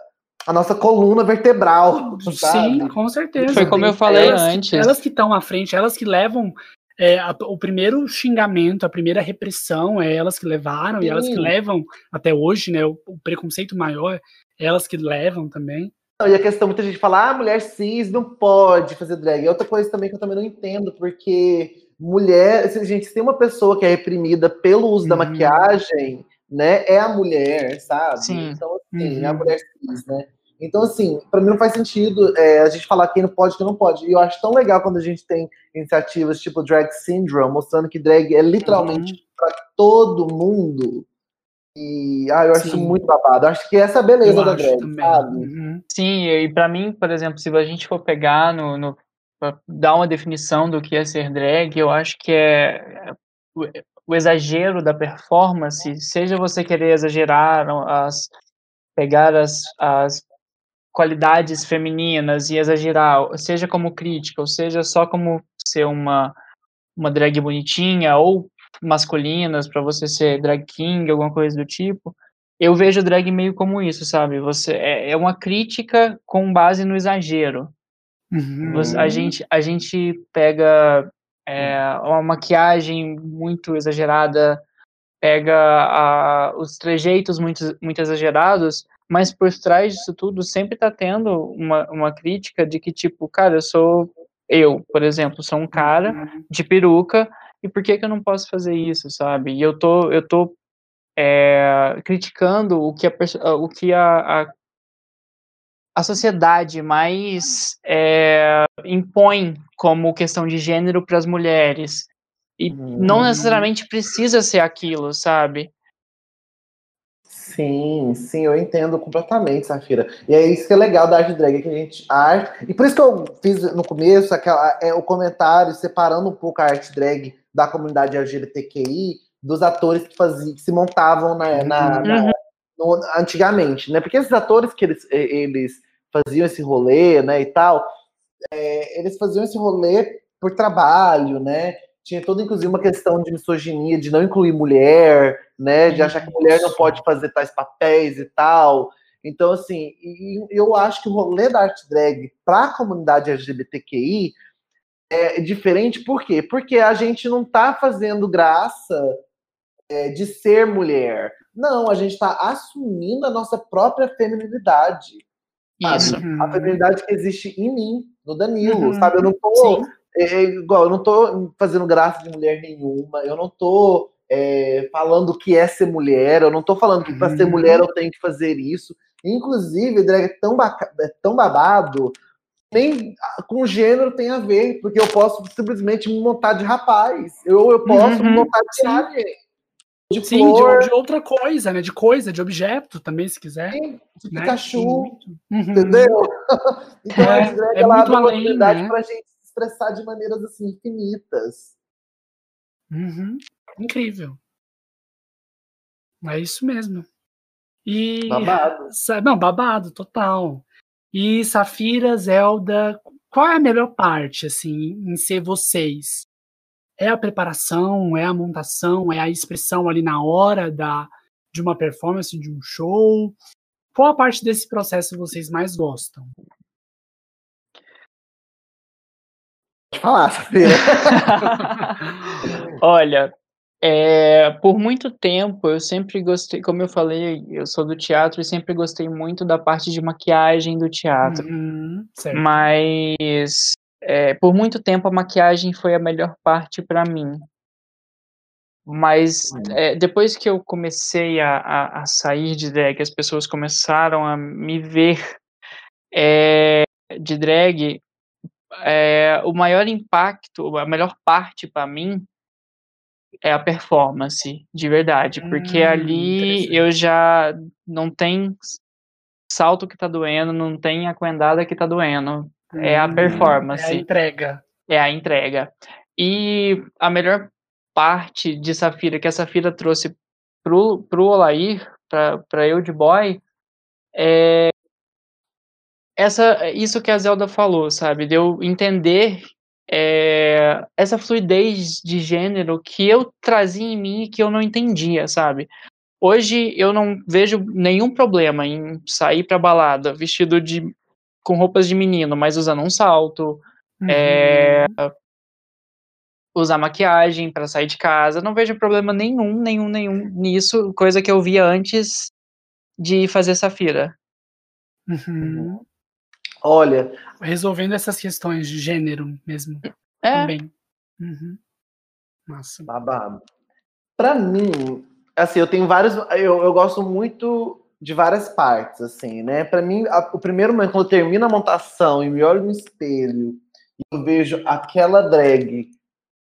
a nossa coluna vertebral. Sabe? Sim, com certeza. Foi como eu falei elas antes. Elas que estão à frente, elas que levam é, a, o primeiro xingamento, a primeira repressão, é elas que levaram, Sim. e elas que levam até hoje, né? O, o, preconceito maior, é elas que levam também. E a questão, muita gente fala, ah, mulher cis não pode fazer drag. É outra coisa também que eu também não entendo, porque mulher, gente, se tem uma pessoa que é reprimida pelo uso uhum. da maquiagem, né, é a mulher, sabe? Sim. Então, assim, uhum. é a uhum. mulher cis, né? Então, assim, para mim não faz sentido é, a gente falar quem não pode quem não pode. E eu acho tão legal quando a gente tem iniciativas tipo Drag Syndrome, mostrando que drag é literalmente uhum. para todo mundo. E ah, eu acho Sim. muito babado. Acho que essa é a beleza eu da drag, também. sabe? Uhum. Sim, e para mim, por exemplo, se a gente for pegar no, no dar uma definição do que é ser drag, eu acho que é, é o, o exagero da performance, seja você querer exagerar as pegar as, as qualidades femininas e exagerar, seja como crítica, ou seja só como ser uma, uma drag bonitinha, ou masculinas, para você ser drag king, alguma coisa do tipo, eu vejo drag meio como isso, sabe? Você é, é uma crítica com base no exagero. Uhum. A, gente, a gente pega é, uma maquiagem muito exagerada, pega a, os trejeitos muito, muito exagerados mas por trás disso tudo sempre tá tendo uma, uma crítica de que, tipo, cara, eu sou eu, por exemplo, sou um cara uhum. de peruca, e por que que eu não posso fazer isso, sabe? E eu tô, eu tô é, criticando o que a, o que a, a, a sociedade mais é, impõe como questão de gênero para as mulheres. E uhum. não necessariamente precisa ser aquilo, sabe? Sim, sim, eu entendo completamente, Safira. E é isso que é legal da arte drag, que a gente arte. E por isso que eu fiz no começo aquela, é, o comentário separando um pouco a arte drag da comunidade LGBTQI dos atores que faziam, que se montavam na, na, na uhum. no, antigamente, né? Porque esses atores que eles, eles faziam esse rolê, né, e tal, é, eles faziam esse rolê por trabalho, né? tinha toda, inclusive, uma questão de misoginia, de não incluir mulher, né? De achar que mulher não pode fazer tais papéis e tal. Então, assim, eu acho que o rolê da arte drag para a comunidade LGBTQI é diferente, por quê? Porque a gente não está fazendo graça é, de ser mulher. Não, a gente está assumindo a nossa própria feminilidade. Isso. A feminilidade que existe em mim, no Danilo, uhum. sabe? Eu não tô é, igual, eu não tô fazendo graça de mulher nenhuma, eu não tô é, falando o que é ser mulher, eu não tô falando que para ser uhum. mulher eu tenho que fazer isso. Inclusive, drag é tão, é tão babado, nem com gênero tem a ver, porque eu posso simplesmente me montar de rapaz, eu, eu posso uhum. me montar de alien. De Sim, flor. De, de, outra coisa, né? De coisa, de objeto também, se quiser. Sim, de né? Pikachu, uhum. entendeu? então é, a drag é ela abre uma oportunidade né? pra gente expressar de maneiras assim infinitas. Uhum. Incrível. É isso mesmo. E babado. Não, babado total. E Safira, Zelda, qual é a melhor parte assim em ser vocês? É a preparação, é a montação, é a expressão ali na hora da de uma performance, de um show? Qual a parte desse processo vocês mais gostam? falar, Safira. Olha, é, por muito tempo eu sempre gostei, como eu falei, eu sou do teatro e sempre gostei muito da parte de maquiagem do teatro. Uhum, Mas é, por muito tempo a maquiagem foi a melhor parte para mim. Mas é, depois que eu comecei a, a, a, sair de drag, as pessoas começaram a me ver é, de drag, é, o maior impacto, a melhor parte para mim é a performance, de verdade, porque hum, ali eu já não tem salto que tá doendo, não tem aquendada que tá doendo, é a performance. É a entrega. É a entrega. E a melhor parte de Safira, que a Safira trouxe pro, pro Olair, pra, pra eu de boy, é essa, isso que a Zelda falou, sabe? De eu entender é, essa fluidez de gênero que eu trazia em mim e que eu não entendia, sabe? Hoje eu não vejo nenhum problema em sair pra balada vestido de com roupas de menino, mas usando um salto, Uhum. é, usar maquiagem para sair de casa. Não vejo problema nenhum, nenhum, nenhum nisso, coisa que eu via antes de fazer Safira. Uhum. Olha, Resolvendo essas questões de gênero mesmo. É, Também. Uhum. Massa. babado. Pra mim, assim, eu tenho vários. Eu, eu gosto muito de várias partes, assim, né? Pra mim, a- o primeiro momento, quando eu termino a montação e me olho no espelho e eu vejo aquela drag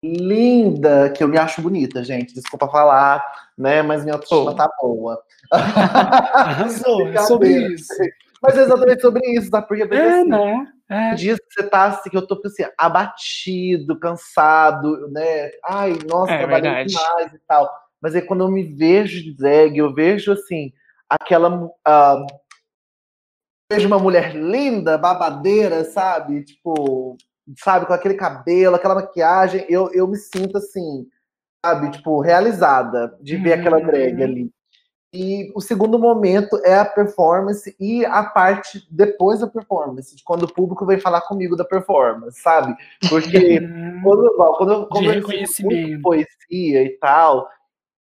linda, que eu me acho bonita, gente. Desculpa falar, né? Mas minha autoestima Oh. tá boa. Arrasou, é sobre isso. Mas é exatamente sobre isso, tá? Porque, porque É, assim, né? É. dias que você tá assim, que eu tô assim, abatido, cansado, né? Ai, nossa, É trabalhei verdade. demais e tal. Mas aí quando eu me vejo de drag, eu vejo assim, aquela. ah, vejo uma mulher linda, babadeira, sabe? Tipo, sabe, com aquele cabelo, aquela maquiagem, eu, eu me sinto assim, sabe, tipo, realizada de ver aquela Uhum. drag ali. E o segundo momento é a performance e a parte depois da performance, de quando o público vem falar comigo da performance, sabe? Porque quando, quando eu reconhecimento. muito poesia e tal,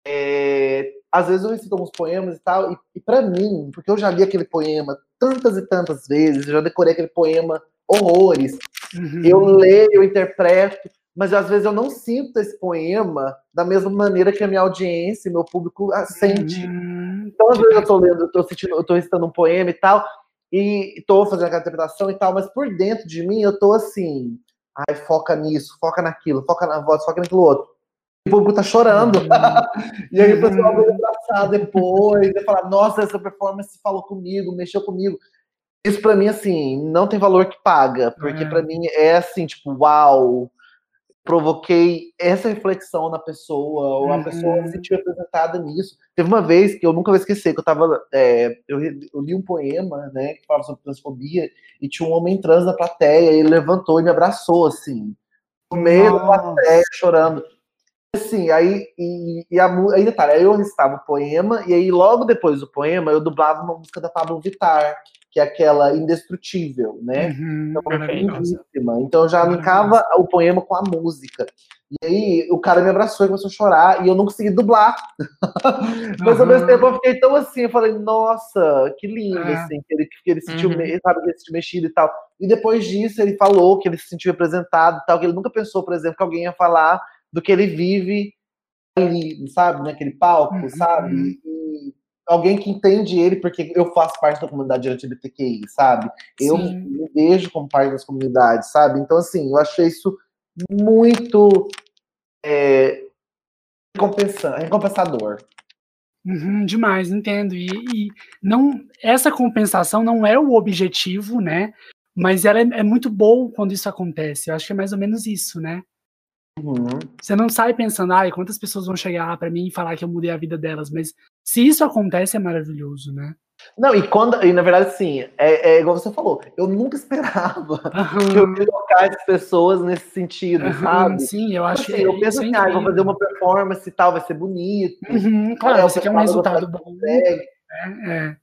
é, às vezes eu recito alguns poemas e tal, e, e para mim, porque eu já li aquele poema tantas e tantas vezes, eu já decorei aquele poema horrores, Uhum. eu leio, eu interpreto, mas às vezes eu não sinto esse poema da mesma maneira que a minha audiência, meu público ah, sente. Uhum. Então, às vezes eu tô lendo, eu tô sentindo, eu tô recitando um poema e tal, e tô fazendo aquela interpretação e tal, mas por dentro de mim eu tô assim, ai, foca nisso, foca naquilo, foca na voz, foca naquilo outro. O público tá chorando. e aí o pessoal vai abraçar depois, e falar, nossa, essa performance falou comigo, mexeu comigo. Isso pra mim, assim, não tem valor que paga, porque É. pra mim é assim, tipo, uau, provoquei essa reflexão na pessoa, ou a Uhum. pessoa se sentiu representada nisso. Teve uma vez que eu nunca vou esquecer, que eu tava. é, eu, eu li um poema, né, que falava sobre transfobia, e tinha um homem trans na plateia, e ele levantou e me abraçou, assim, no meio da plateia, chorando. Assim, aí, e, e a, aí detalhe, aí eu recitava o poema, e aí logo depois do poema eu dublava uma música da Pablo Vittar, que é aquela Indestrutível, né? Uhum. Então, lindíssima. Então eu já linkava o poema com a música. E aí o cara me abraçou e começou a chorar e eu não consegui dublar. Mas ao mesmo tempo eu fiquei tão assim, eu falei, nossa, que lindo, É. assim, que ele, que ele se sentiu, Uhum. sabe, que ele se sentiu mexido e tal. E depois disso ele falou que ele se sentiu representado e tal, que ele nunca pensou, por exemplo, que alguém ia falar do que ele vive ali, sabe, naquele palco, Uhum. sabe? E alguém que entende ele, porque eu faço parte da comunidade LGBTQI, sabe? Eu Sim. me vejo como parte das comunidades, sabe? Então, assim, eu achei isso muito é, recompensa- recompensador. Uhum, demais, entendo. E, e não, essa compensação não é o objetivo, né? Mas ela é, é muito bom quando isso acontece. Eu acho que é mais ou menos isso, né? Uhum. Você não sai pensando, ai, quantas pessoas vão chegar lá pra mim e falar que eu mudei a vida delas, mas se isso acontece é maravilhoso, né? Não, e quando, e na verdade, sim, é, é igual você falou, eu nunca esperava que eu ia tocar as pessoas nesse sentido, aham, sabe? sim, eu acho Assim, que eu penso é assim, ah, vou fazer uma performance e tal, vai ser bonito. Uhum, claro, É, você quer um resultado bom, né? É,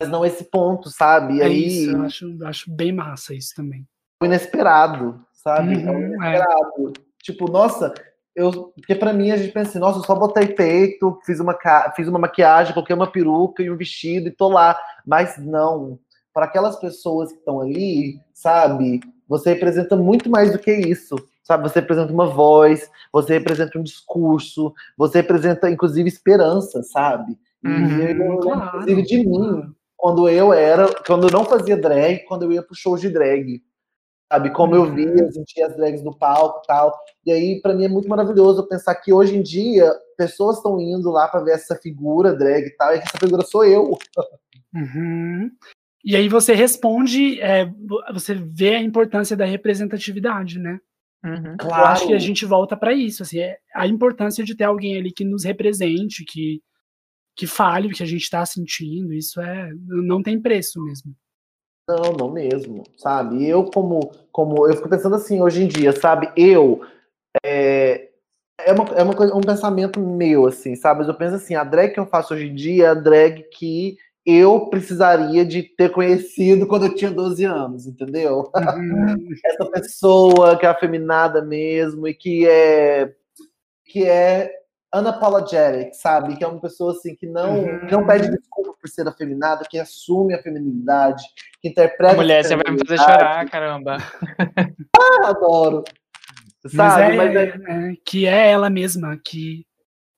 mas não esse ponto, sabe? E é aí, isso, eu acho, acho bem massa isso também. o inesperado, sabe? é o Uhum, é. inesperado. Tipo, nossa, eu, porque pra mim a gente pensa assim, nossa, eu só botei peito, fiz uma, fiz uma maquiagem, coloquei uma peruca e um vestido e tô lá. Mas não, para aquelas pessoas que estão ali, sabe? Você representa muito mais do que isso. Sabe, você representa uma voz, você representa um discurso, você representa, inclusive, esperança, sabe? E Uhum, eu lembro, claro, inclusive, de mim, quando eu era, quando eu não fazia drag, quando eu ia pro show de drag. Sabe, como eu Uhum. via, eu sentia as drags no palco e tal. E aí, pra mim, é muito maravilhoso pensar que hoje em dia pessoas estão indo lá pra ver essa figura drag e tal, e que essa figura sou eu. Uhum. E aí você responde, é, vo- você vê a importância da representatividade, né? Uhum. Eu acho que a gente volta para isso, assim, é a importância de ter alguém ali que nos represente, que, que fale o que a gente está sentindo, isso é não tem preço mesmo. Não, não mesmo, sabe? Eu como, como eu fico pensando assim hoje em dia, sabe? Eu é, é, uma, é uma coisa, um pensamento meu, assim, sabe? Mas eu penso assim, a drag que eu faço hoje em dia é a drag que eu precisaria de ter conhecido quando eu tinha 12 anos, entendeu? Uhum. Essa pessoa que é afeminada mesmo e que é que é unapologetic, sabe? Que é uma pessoa assim que não, uhum. não pede desculpa por ser afeminada, que assume a feminilidade, que interpreta. Mulher, você vai me fazer chorar, caramba. ah, adoro. Sabe? Mas é, Mas é... é, que é ela mesma que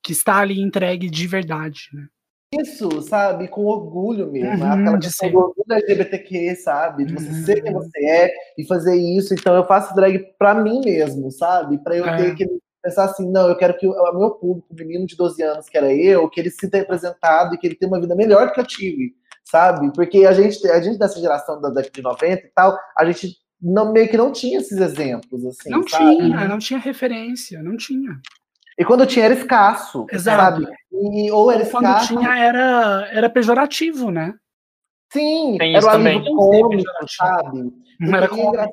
que está ali entregue de verdade, né? Isso, sabe? Com orgulho mesmo. Uhum, aquela questão do orgulho LGBTQ, sabe? De você uhum. ser quem você é e fazer isso. Então eu faço drag pra mim mesmo, sabe? Pra eu é. ter que pensar assim, não, eu quero que o meu público, o menino de 12 anos, que era eu, que ele se sinta representado e que ele tenha uma vida melhor do que eu tive, sabe? Porque a gente, a gente dessa geração da década de 90 e tal, a gente não, meio que não tinha esses exemplos, assim, Não sabe? tinha, não tinha referência, não tinha. E quando tinha era escasso, Exato. sabe? E, ou era quando escasso... tinha era, era pejorativo, né? Sim, Tem era o alívio cômico, sabe? Não era cômico.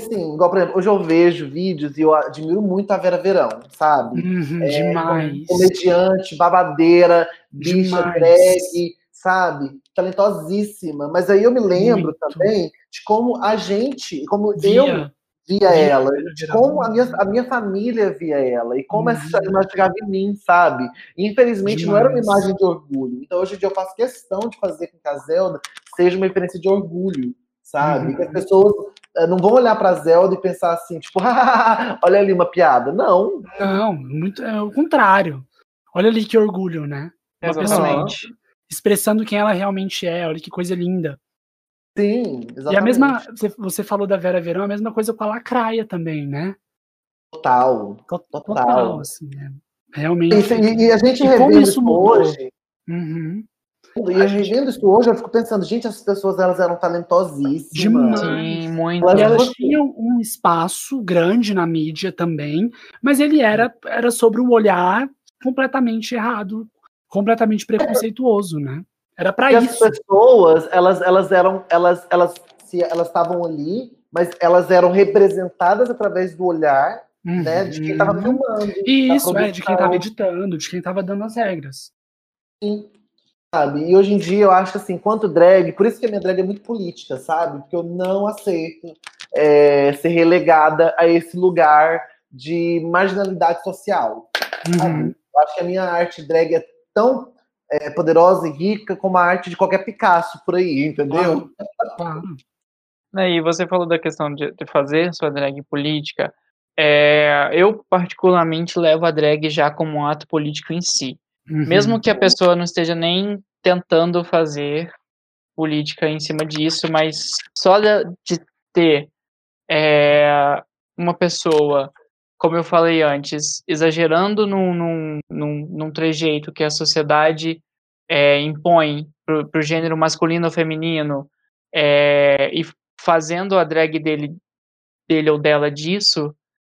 Sim, igual, por exemplo, hoje eu vejo vídeos e eu admiro muito a Vera Verão, sabe? Uhum, é, demais. Comediante, babadeira, bicha demais. drag, sabe? Talentosíssima. Mas aí eu me lembro muito. também de como a gente, como via. eu via, via ela, de como a minha, a minha família via ela, e como uhum. essa imagem chegava em mim, sabe? E, infelizmente demais. não era uma imagem de orgulho. Então hoje em dia eu faço questão de fazer com que a Zelda seja uma referência de orgulho, sabe? Uhum. Que as pessoas não vão olhar para Zelda e pensar assim, tipo, olha ali uma piada. Não. Não, muito é o contrário. Olha ali que orgulho, né? Uma pessoa expressando quem ela realmente é. Olha que coisa linda. Sim, exatamente. E a mesma, você, você falou da Vera Verão, a mesma coisa com a Lacraia também, né? Total. Total, total assim, é. Realmente. E, e, a gente revendo isso hoje. Uhum. E eu revendo isso hoje, eu fico pensando, gente, essas pessoas elas eram talentosíssimas. Demais. Sim, muito. Elas, elas tinham um espaço grande na mídia também, mas ele era, era sobre um olhar completamente errado, completamente preconceituoso, né? Era para isso. As pessoas, elas, elas eram, elas, elas, se elas estavam ali, mas elas eram representadas através do olhar, uhum. né, de quem estava uhum. filmando. Isso, é, de quem estava editando, de quem estava dando as regras. Sim sabe? E hoje em dia eu acho assim, quanto drag, por isso que a minha drag é muito política, sabe? Porque eu não aceito é, ser relegada a esse lugar de marginalidade social. Uhum. Eu acho que a minha arte drag é tão é, poderosa e rica como a arte de qualquer Picasso por aí, entendeu? Ah, E você falou da questão de, de fazer sua drag política. É, eu, particularmente, levo a drag já como um ato político em si. Uhum. Mesmo que a pessoa não esteja nem tentando fazer política em cima disso, mas só de ter é, uma pessoa, como eu falei antes, exagerando num, num, num, num trejeito que a sociedade é, impõe para o gênero masculino ou feminino é, e fazendo a drag dele, dele ou dela disso,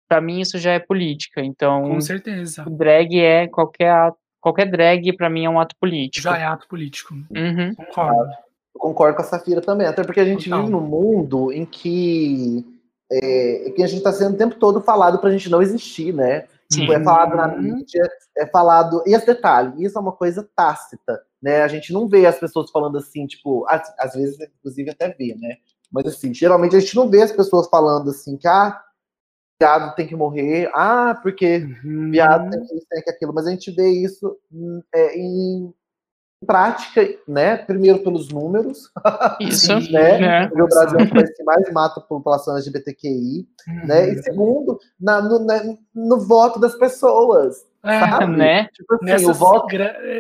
para mim isso já é política. Então, com certeza. Drag é qualquer ato qualquer drag para mim é um ato político. Já é ato político. Uhum. Concordo. Eu concordo com a Safira também, até porque a gente Total. vive num mundo em que, é, que a gente está sendo o tempo todo falado para a gente não existir, né? Tipo, é falado na mídia, é falado. E esse detalhe, isso é uma coisa tácita, né? A gente não vê as pessoas falando assim, tipo, às, às vezes, inclusive, até vê, né? Mas assim, geralmente a gente não vê as pessoas falando assim, que ah, viado tem que morrer, ah, porque uhum. viado tem que isso, tem que aquilo, mas a gente vê isso hum, é, em prática, né? Primeiro pelos números, isso, né? É. O Brasil é o país que mais mata a população LGBTQI, uhum. né? E segundo, na, no, na, no voto das pessoas, é, sabe? Né? Tipo assim, Nessas o voto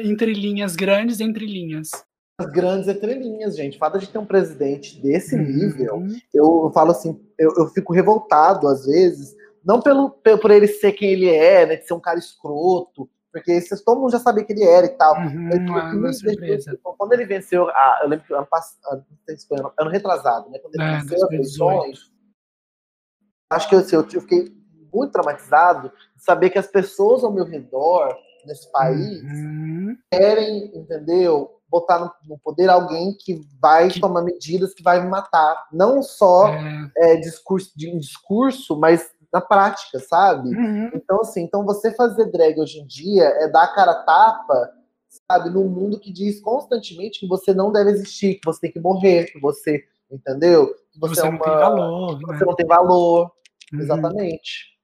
entre linhas grandes, entre linhas as grandes entrelinhas, gente. O fato de ter um presidente desse uhum. nível, eu, eu, falo assim, eu, eu, fico revoltado às vezes, não pelo, pelo, por ele ser quem ele é, né, de ser um cara escroto, porque isso, todo mundo já sabia que ele era e tal. Uhum, mas, é quando ele venceu, a, eu lembro que ano passado, ano, ano retrasado, né, quando ele é, venceu as eleições, acho que assim, eu, eu fiquei muito traumatizado de saber que as pessoas ao meu redor nesse país uhum. querem, entendeu? Botar no, poder alguém que vai Que- tomar medidas que vai me matar. Não só É. é, discurso, de discurso, mas na prática, sabe? Uhum. Então, assim, então você fazer drag hoje em dia é dar a cara tapa, sabe, num mundo que diz constantemente que você não deve existir, que você tem que morrer, que você, entendeu? Que Você, você, é não uma, tem valor. né? você não tem valor. Uhum. Exatamente.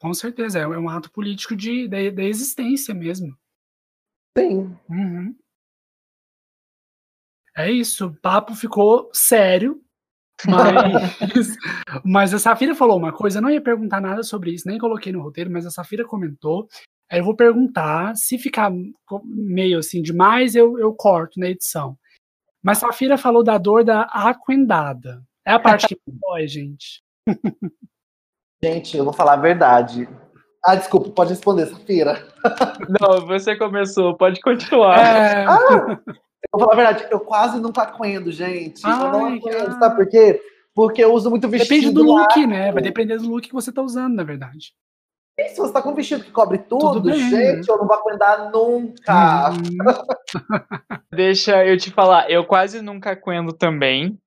Com certeza, é é um ato político de, da, da existência mesmo. Uhum. É isso, o papo ficou sério, mas, mas a Safira falou uma coisa, eu não ia perguntar nada sobre isso, nem coloquei no roteiro, mas a Safira comentou. Aí eu vou perguntar, se ficar meio assim demais, eu, eu corto na edição. Mas Safira falou da dor da aquendada. É a parte que dói, gente. Gente, eu vou falar a verdade. Ah, desculpa, pode responder, Safira. Não, você começou, pode continuar. É, Ah, eu vou falar a verdade, eu quase não aquendo, gente. eu não Ai, cara. sabe por quê? Porque eu uso muito vestido. depende do look, né? Vai depender do look que você tá usando, na verdade. E se você tá com um vestido que cobre tudo, Tudo bem, gente, eu não vou aguentar nunca. Uhum. Deixa eu te falar, eu quase nunca aquendo também.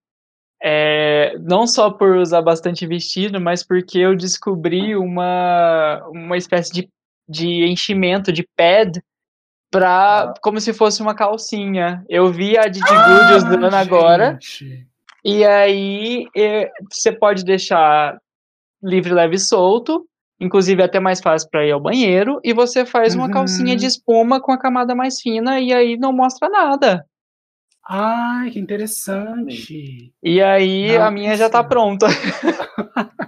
É, não só por usar bastante vestido, mas porque eu descobri uma, uma espécie de, de enchimento de pad pra, como se fosse uma calcinha. Eu vi a Didi Good usando Ah, agora. E aí é, você pode deixar livre, leve e solto, inclusive é até mais fácil para ir ao banheiro, e você faz uma Uhum. calcinha de espuma com a camada mais fina e aí não mostra nada. Ai, que interessante. E aí Não, a minha já tá isso. pronta.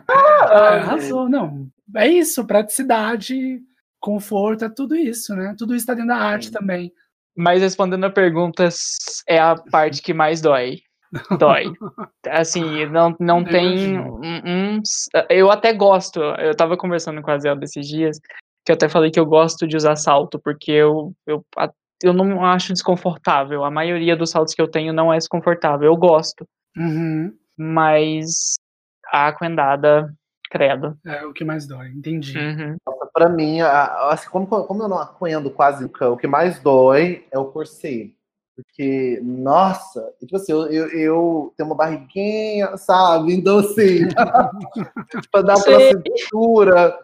Ah, arrasou, não. É isso, praticidade, conforto, é tudo isso, né? Tudo isso tá dentro da arte Sim. também. Mas respondendo a pergunta, é a parte que mais dói. Dói. Assim, não, não Eu tem um, um- Eu até gosto. Eu tava conversando com a Zelda esses dias, que eu até falei que eu gosto de usar salto, porque eu, eu, eu não acho desconfortável. A maioria dos saltos que eu tenho não é desconfortável. Eu gosto. Uhum. Mas a aquendada, credo. É o que mais dói, entendi. Uhum. Pra mim, assim, como, como eu não aquendo quase nunca, o que mais dói é o corset. Porque, nossa, e, tipo assim, eu, eu, eu tenho uma barriguinha, sabe? Então, assim, pra dar aquela Sei. cintura,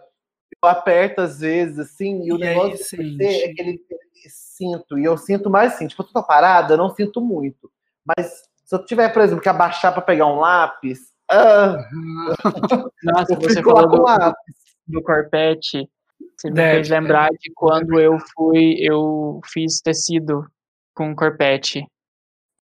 eu aperto às vezes, assim, e o E aí, negócio sente? é que ele, ele sinto, e eu sinto mais assim, tipo, eu tô parada, eu não sinto muito. Mas se eu tiver, por exemplo, que abaixar pra pegar um lápis, ah, Nossa, você falou do, o lápis. do corpete, você me fez lembrar de quando eu fui, eu fiz tecido com corpete.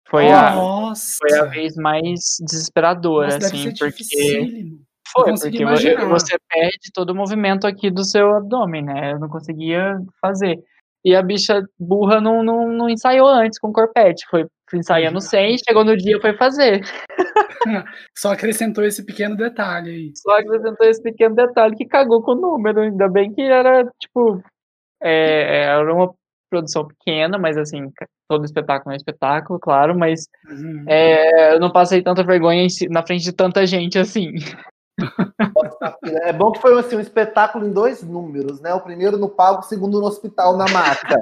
Foi, a, Nossa, foi a vez mais desesperadora, Nossa, assim, porque. Foi, porque imaginar. você perde todo o movimento aqui do seu abdômen, né? Eu não conseguia fazer. E a bicha burra não, não, não ensaiou antes com corpete, foi ensaiando sem, chegou no dia foi fazer. Só acrescentou esse pequeno detalhe aí. Só acrescentou esse pequeno detalhe que cagou com o número. Ainda bem que era, tipo, é, era uma produção pequena, mas assim, todo espetáculo é um espetáculo, claro, mas Uhum. é, eu não passei tanta vergonha na frente de tanta gente assim. É bom que foi assim, um espetáculo em dois números, né? O primeiro no palco, o segundo no hospital, na maca.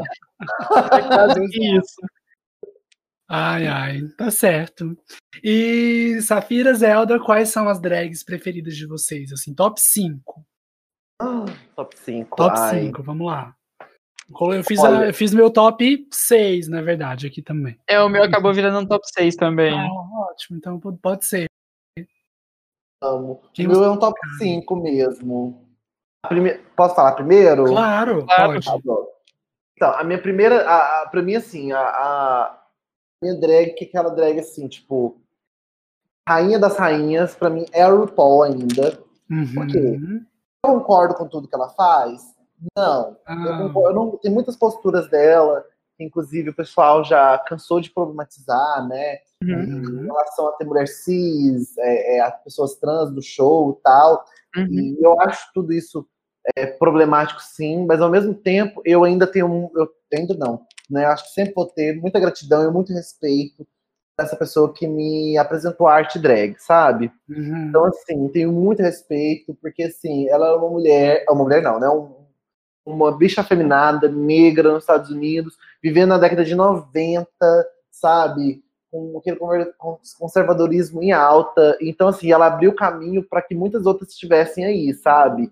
Isso. Ai, ai, tá certo. E Safira, Zelda, quais são as drags preferidas de vocês? Assim, top 5. Ah, top 5. Top ai. 5, vamos lá. Eu fiz, Olha. eu fiz meu top 6, na verdade, aqui também. É, o meu acabou virando um top 6 também. Ah, ótimo, então pode ser. Amo. O meu é um top 5 mesmo. Prime- Posso falar primeiro? Claro, Claro. Então, a minha primeira, a, a, pra mim, assim, a, a minha drag, que é aquela drag, assim, tipo, rainha das rainhas, pra mim, é a RuPaul ainda. Por quê? Uhum. Eu concordo com tudo que ela faz? Não. Eu, Ah, concordo- eu não, tem muitas posturas dela, que inclusive o pessoal já cansou de problematizar, né? Em uhum. relação a ter mulher cis, é, é, as pessoas trans do show e tal. Uhum. E eu acho tudo isso é, problemático, sim, mas ao mesmo tempo eu ainda tenho. Eu ainda não. Né? Eu acho que sempre vou ter muita gratidão e muito respeito essa pessoa que me apresentou a arte drag, sabe? Uhum. Então, assim, tenho muito respeito, porque, assim, ela é uma mulher, é uma mulher não, né? Um- uma bicha afeminada, negra nos Estados Unidos, vivendo na década de 90, sabe? Com aquele conservadorismo em alta. Então, assim, ela abriu caminho para que muitas outras estivessem aí, sabe?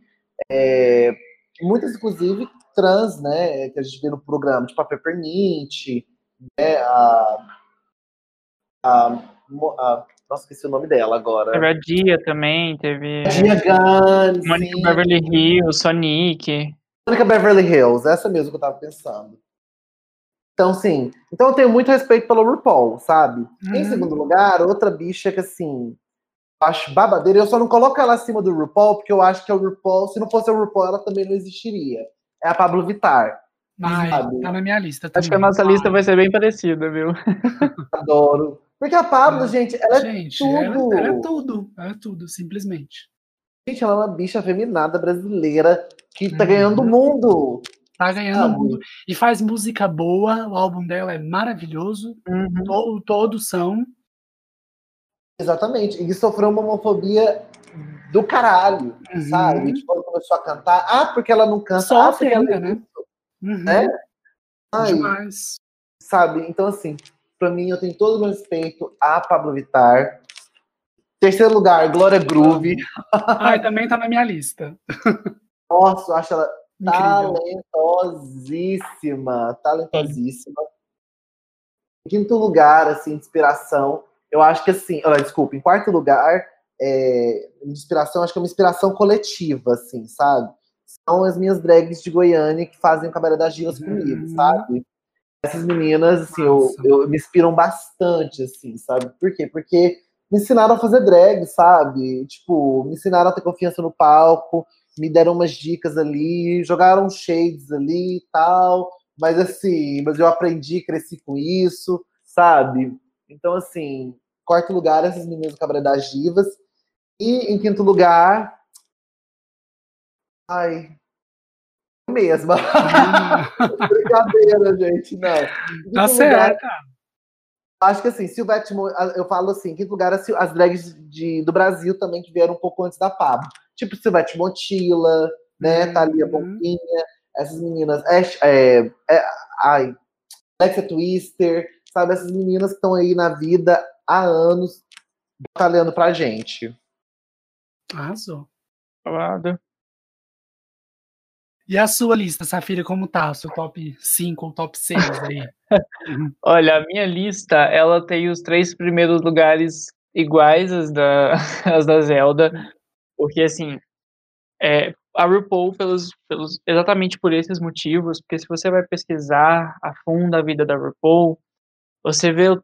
É, muitas, inclusive, trans, né? Que a gente vê no programa, tipo a Peppermint, né? A, a, a nossa, esqueci o nome dela agora. Teve a Dia também, teve. Dia Gunn. Mônica Beverly Hills, Sonic. Mônica Beverly Hills, essa mesmo que eu tava pensando. Então, sim. Então eu tenho muito respeito pelo RuPaul, sabe? Uhum. Em segundo lugar, outra bicha que, assim, acho babadeira. Eu só não coloco ela acima do RuPaul, porque eu acho que é o RuPaul, se não fosse o RuPaul, ela também não existiria. É a Pablo Vittar. Ai, tá na minha lista também. Acho que a nossa lista vai ser bem parecida, viu? Adoro. Porque a Pablo, gente, ela é gente, tudo. Ela, ela, é tudo, ela é tudo, simplesmente. Gente, ela é uma bicha feminada brasileira que tá uhum. ganhando o mundo. Tá ganhando o mundo. E faz música boa, o álbum dela é maravilhoso. Uhum. To, todos são. Exatamente. E sofreu uma homofobia do caralho, uhum. sabe? Tipo, ela começou a cantar. Ah, porque ela não canta. Sofre ah, ainda, né? Uhum. É? Ai, Demais. Sabe? Então, assim, para mim, eu tenho todo o meu respeito a Pablo Vittar. Terceiro lugar, Glória Groove. Ai, também tá na minha lista. Nossa, eu acho ela. Talentosíssima. Talentosíssima. Em quinto lugar, assim, inspiração. Eu acho que assim, oh, desculpa, em quarto lugar, é, inspiração, acho que é uma inspiração coletiva, assim, sabe? São as minhas drags de Goiânia que fazem o Cabaré das Gilas uhum. comigo, sabe? Essas meninas, assim, eu, eu, me inspiram bastante, assim, sabe? Por quê? Porque me ensinaram a fazer drag, sabe? Tipo, me ensinaram a ter confiança no palco, me deram umas dicas ali, jogaram shades ali e tal, mas assim, mas eu aprendi, cresci com isso, sabe? Então, assim, quarto lugar, essas meninas do Cabaré das Divas. E em quinto lugar. Ai. Mesma. Brincadeira, gente. Não. Tá certo. Acho que assim, Silvete eu falo assim, em quinto lugar, as drags de, do Brasil também que vieram um pouco antes da Pablo. Tipo Silvete Motila, né? Uhum. Thalia Bonquinha, essas meninas. É, é, é, ai, Alexa Twister, sabe? Essas meninas que estão aí na vida há anos batalhando pra gente. Arrasou. Falado. E a sua lista, Safira, como tá? O seu top 5 ou top 6 aí? Olha, a minha lista, ela tem os três primeiros lugares iguais às da, às da Zelda. Porque, assim, é, a RuPaul, pelos, pelos, exatamente por esses motivos, porque se você vai pesquisar a fundo a vida da RuPaul, você vê o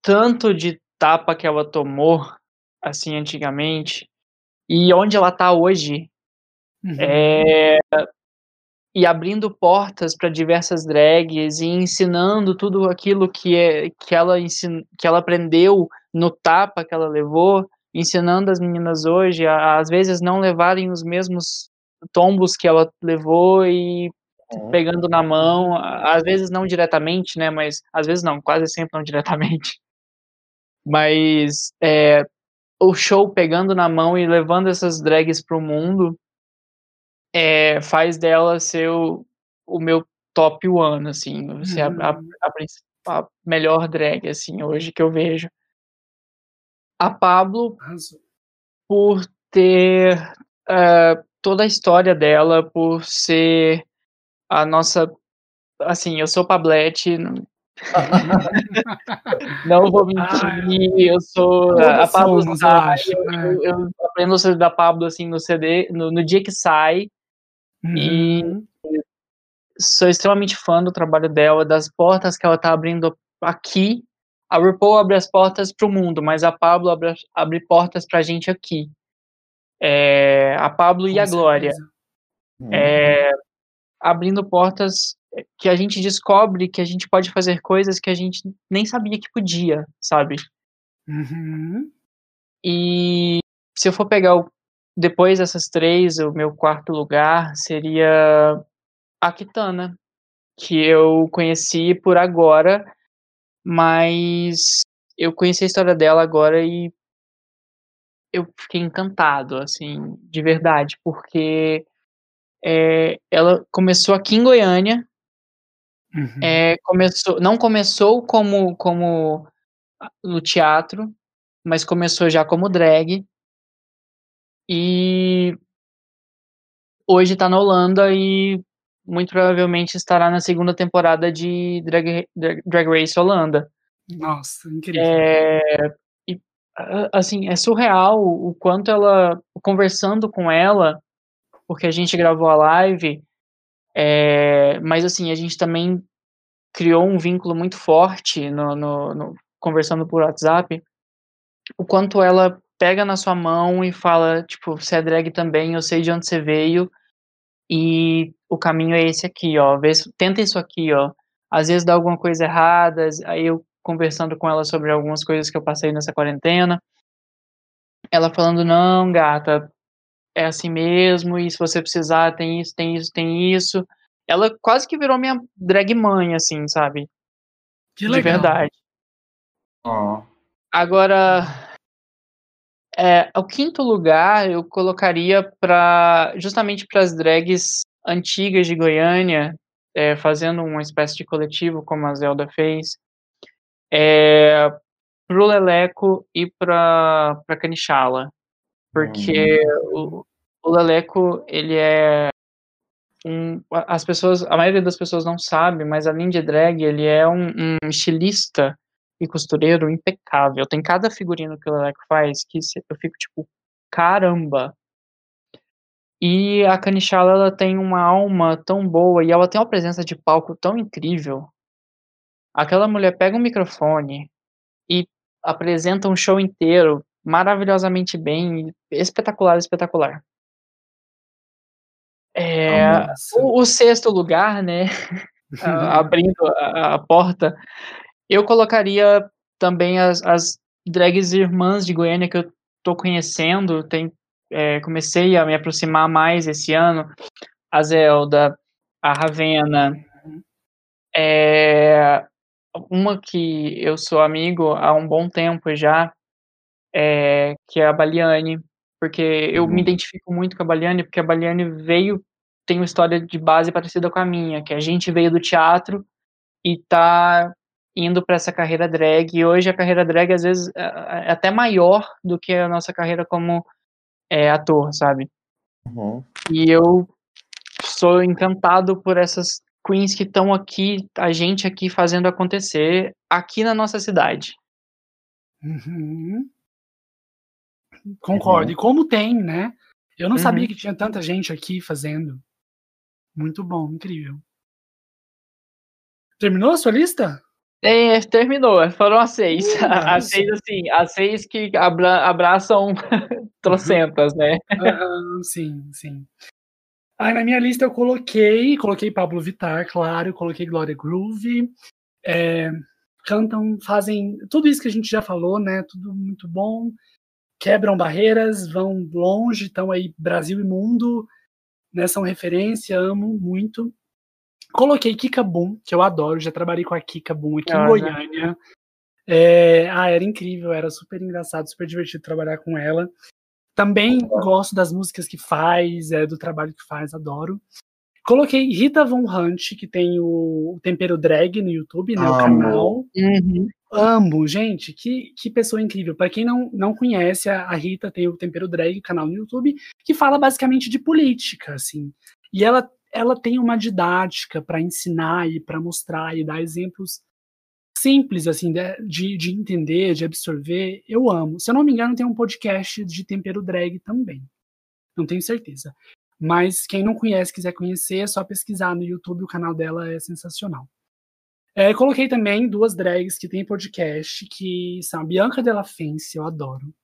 tanto de tapa que ela tomou, assim, antigamente, e onde ela tá hoje. Uhum. É, e abrindo portas para diversas drags e ensinando tudo aquilo que, é, que, ela ensin, que ela aprendeu no tapa que ela levou, ensinando as meninas hoje a, às vezes não levarem os mesmos tombos que ela levou e uhum. pegando na mão, às vezes não diretamente, né, mas às vezes não, quase sempre não diretamente. Mas é, o show pegando na mão e levando essas drags pro mundo é, faz dela ser o, o meu top one, assim, ser a, a, uhum. a, a, melhor drag, assim, hoje que eu vejo. A Pablo, por ter uh, toda a história dela, por ser a nossa. Assim, eu sou Pablete, não vou mentir, ah, eu sou a Pablo somos, sai, eu, eu, né? eu, aprendo o CD da Pablo assim no CD, no, no dia que sai, uhum. e sou extremamente fã do trabalho dela, das portas que ela tá abrindo aqui. A RuPaul abre as portas para o mundo, mas a Pablo abre, abre portas pra gente aqui. É, a Pablo Com e a certeza. Glória. Uhum. É, abrindo portas que a gente descobre que a gente pode fazer coisas que a gente nem sabia que podia, sabe? Uhum. E se eu for pegar o, depois dessas três, o meu quarto lugar seria a Kitana, que eu conheci por agora, mas eu conheci a história dela agora e eu fiquei encantado, assim, de verdade, porque é, ela começou aqui em Goiânia, Uhum. É, começou, não começou como, como no teatro, mas começou já como drag. E hoje está na Holanda e muito provavelmente estará na segunda temporada de Drag, Drag, Race Holanda. Nossa, incrível. É, e, assim, é surreal o quanto ela, conversando com ela, porque a gente gravou a live, é, mas assim, a gente também criou um vínculo muito forte no, no, no, conversando por WhatsApp, o quanto ela pega na sua mão e fala, tipo, você é drag também, eu sei de onde você veio, e o caminho é esse aqui, ó, vê, tenta isso aqui, ó, às vezes dá alguma coisa errada, aí eu conversando com ela sobre algumas coisas que eu passei nessa quarentena, ela falando, não, gata, é assim mesmo, e se você precisar, tem isso, tem isso, tem isso, ela quase que virou minha drag mãe, assim, sabe? Que legal. De verdade. Oh. Agora, é, o quinto lugar eu colocaria para justamente para as drags antigas de Goiânia, é, fazendo uma espécie de coletivo como a Zelda fez, é, pro Leleco e para para Canichala, porque hum. o, o Leleco ele é um, as pessoas, a maioria das pessoas não sabe, mas além de drag, ele é um, um estilista e costureiro impecável. Tem cada figurino que o Leleco faz que eu fico tipo, caramba. E a Canichala, ela tem uma alma tão boa e ela tem uma presença de palco tão incrível. Aquela mulher pega um microfone e apresenta um show inteiro maravilhosamente bem, espetacular, espetacular. É, o, o, sexto lugar, né, abrindo a, a, porta, eu colocaria também as, as drags irmãs de Goiânia que eu tô conhecendo, tem, é, comecei a me aproximar mais esse ano, a Zelda, a Ravena, é, uma que eu sou amigo há um bom tempo já, é, que é a Baliane, porque eu uhum. me identifico muito com a Baliane, porque a Baliane veio, tem uma história de base parecida com a minha, que a gente veio do teatro e tá indo para essa carreira drag, e hoje a carreira drag às vezes é, é até maior do que a nossa carreira como é, ator, sabe? Uhum. E eu sou encantado por essas queens que estão aqui, a gente aqui fazendo acontecer aqui na nossa cidade. Uhum. Concordo. Uhum. E como tem, né? Eu não uhum. sabia que tinha tanta gente aqui fazendo. Muito bom, incrível. Terminou a sua lista? É, terminou. Foram as seis. As seis, assim, as seis que abra abraçam trocentas, né? Uhum, sim, sim. Aí na minha lista eu coloquei, coloquei Pablo Vittar, claro, coloquei Gloria Groove. É, cantam, fazem tudo isso que a gente já falou, né? Tudo muito bom. Quebram barreiras, vão longe, estão aí Brasil e mundo, né? São referência, amo muito. Coloquei Kika Boom, que eu adoro, já trabalhei com a Kika Boom aqui ah, em Goiânia. É, ah, era incrível, era super engraçado, super divertido trabalhar com ela. Também gosto das músicas que faz, é, do trabalho que faz, adoro. Coloquei Rita Von Hunt, que tem o, Tempero Drag no YouTube, né? Amo. O canal. Uhum. Amo, gente, que, que pessoa incrível. Para quem não, não conhece, a, a Rita tem o Tempero Drag, canal no YouTube, que fala basicamente de política, assim. E ela, ela tem uma didática para ensinar e para mostrar e dar exemplos simples, assim, de, de entender, de absorver, eu amo. Se eu não me engano, tem um podcast de tempero drag também. Não tenho certeza. Mas quem não conhece, quiser conhecer, é só pesquisar no YouTube, o canal dela é sensacional. É, coloquei também duas drags que tem podcast, que são a Bianca Della Fence, eu adoro.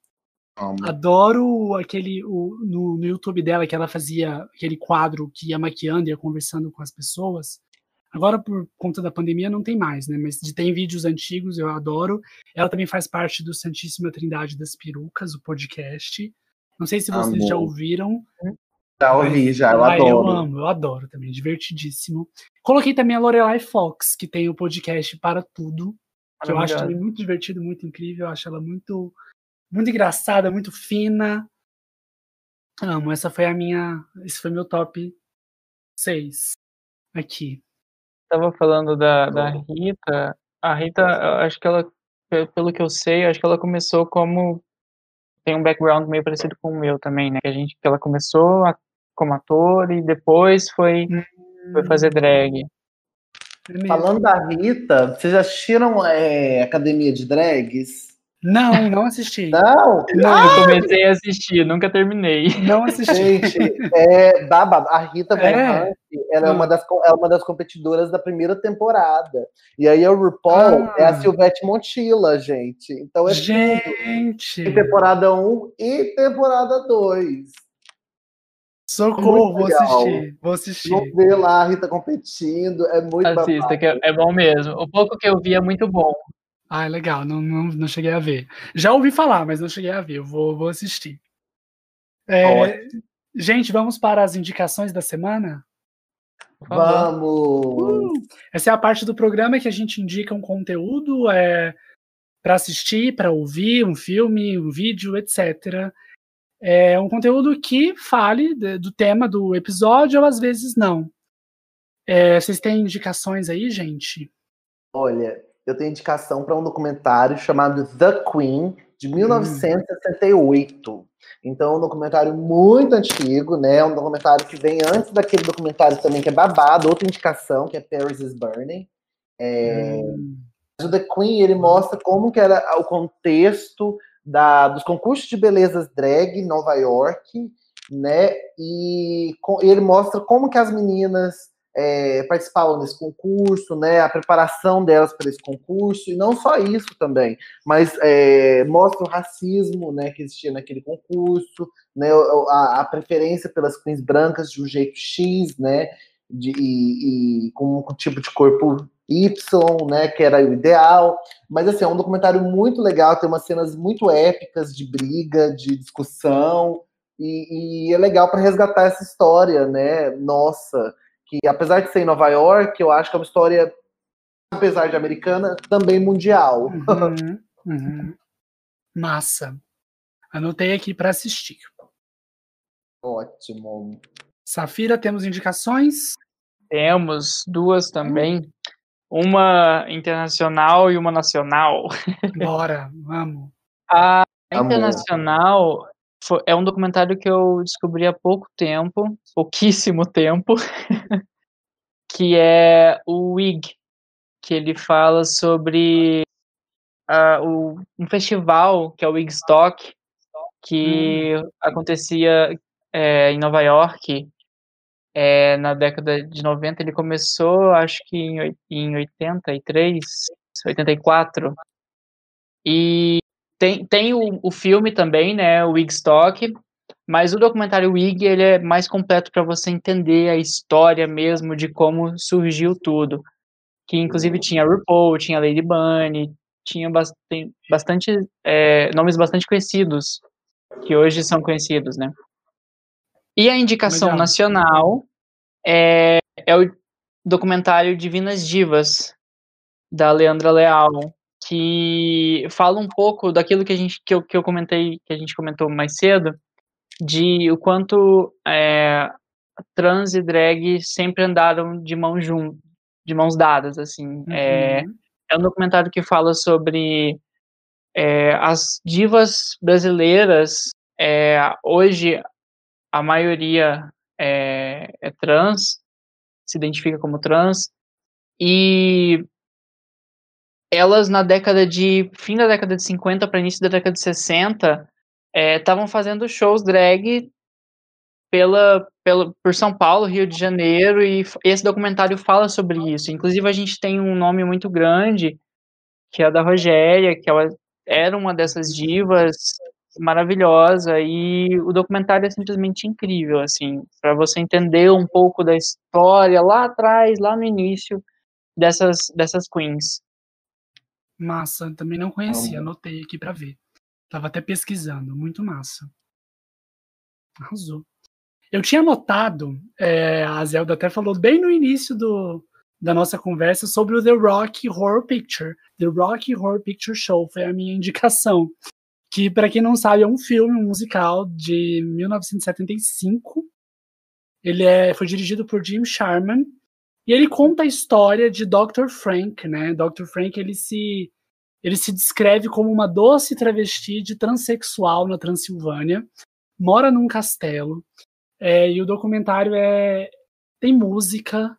Adoro aquele o, no, no YouTube dela que ela fazia aquele quadro que ia maquiando e ia conversando com as pessoas. Agora, por conta da pandemia, não tem mais, né? Mas tem vídeos antigos, eu adoro. Ela também faz parte do Santíssima Trindade das Perucas, o podcast. Não sei se vocês Amor. já ouviram. Já ouvi, já, eu ah, adoro. Eu amo, eu adoro também, divertidíssimo. Coloquei também a Lorelai Fox, que tem o podcast Para Tudo, que eu acho também muito divertido, muito incrível. Eu acho ela muito, muito engraçada, muito fina. Amo, essa foi a minha. Esse foi meu top 6 aqui. estava falando da, da Rita, a Rita, acho que ela, pelo que eu sei, acho que ela começou como tem um background meio parecido com o meu também, né? Que a gente, que ela começou a, como ator e depois foi, hum. foi fazer drag. Falando da Rita, vocês já assistiram é, Academia de Drags? Não, não assisti. Não? Não, eu comecei a assistir, nunca terminei. Não assisti. Gente, é babado. A Rita Von é. ela é uma, das, é uma das competidoras da primeira temporada. E aí a RuPaul ah. é a Silvete Montilla, gente. Então é gente. Tudo. temporada 1 e temporada 2. Socorro, vou assistir, vou assistir. Vou ver lá a Rita competindo, é muito Assista, que é, é bom mesmo. O pouco que eu vi é muito bom. Ah, legal, não, não, não cheguei a ver. Já ouvi falar, mas não cheguei a ver, eu vou, vou assistir. É, gente, vamos para as indicações da semana? Vamos! Uh, essa é a parte do programa que a gente indica um conteúdo é, para assistir, para ouvir, um filme, um vídeo, etc. É um conteúdo que fale de, do tema do episódio ou às vezes não. É, vocês têm indicações aí, gente? Olha, eu tenho indicação para um documentário chamado The Queen, de 1968. Hum. Então, é um documentário muito antigo, né? É um documentário que vem antes daquele documentário também que é babado, outra indicação, que é Paris is Burning. É... Hum. O The Queen, ele mostra como que era o contexto da, dos concursos de belezas drag em Nova York, né? E com, ele mostra como que as meninas é, participavam desse concurso, né, a preparação delas para esse concurso, e não só isso também, mas é, mostra o racismo né, que existia naquele concurso, né, a, a, preferência pelas queens brancas de um jeito X, né, de, e, e com um tipo de corpo Y, né, que era o ideal, mas assim, é um documentário muito legal, tem umas cenas muito épicas de briga, de discussão, e, e é legal para resgatar essa história, né, nossa, que apesar de ser em Nova York, eu acho que é uma história, apesar de americana, também mundial. Uhum, uhum. Massa. Anotei aqui para assistir. Ótimo. Safira, temos indicações? Temos duas também. Uma internacional e uma nacional. Bora, vamos. A internacional é um documentário que eu descobri há pouco tempo, pouquíssimo tempo, que é o WIG, que ele fala sobre uh, o, um festival que é o Wigstock, que hum. acontecia é, em Nova York é, na década de 90. Ele começou, acho que em, em 83, 84. E tem, tem o, o filme também, né, o Wigstock, mas o documentário Wig ele é mais completo para você entender a história mesmo de como surgiu tudo. Que inclusive tinha RuPaul, tinha Lady Bunny, tinha bastante, bastante é, nomes bastante conhecidos, que hoje são conhecidos, né? E a indicação Legal. nacional é, é o documentário Divinas Divas, da Leandra Leal, que fala um pouco daquilo que a gente que eu, que eu comentei, que a gente comentou mais cedo, de o quanto é, trans e drag sempre andaram de mãos juntas, de mãos dadas, assim. É, uhum. É, é um documentário que fala sobre é, as divas brasileiras. É, hoje a maioria é, é trans, se identifica como trans, e elas na década de fim da década de 50 para início da década de 60 estavam é, fazendo shows drag pela, pela por São Paulo, Rio de Janeiro e esse documentário fala sobre isso. Inclusive a gente tem um nome muito grande que é a da Rogéria, que ela era uma dessas divas maravilhosa e o documentário é simplesmente incrível assim para você entender um pouco da história lá atrás lá no início dessas dessas queens Massa, também não conhecia, anotei aqui para ver. Tava até pesquisando, muito massa. Arrasou. Eu tinha notado, é, a Zelda até falou bem no início do, da nossa conversa sobre o The Rock Horror Picture. The Rock Horror Picture Show foi a minha indicação. Que, para quem não sabe, é um filme um musical de 1975. Ele é, foi dirigido por Jim Sharman E ele conta a história de Dr. Frank, né? Dr. Frank ele se ele se descreve como uma doce travesti de transexual na Transilvânia, mora num castelo, é, e o documentário é tem música,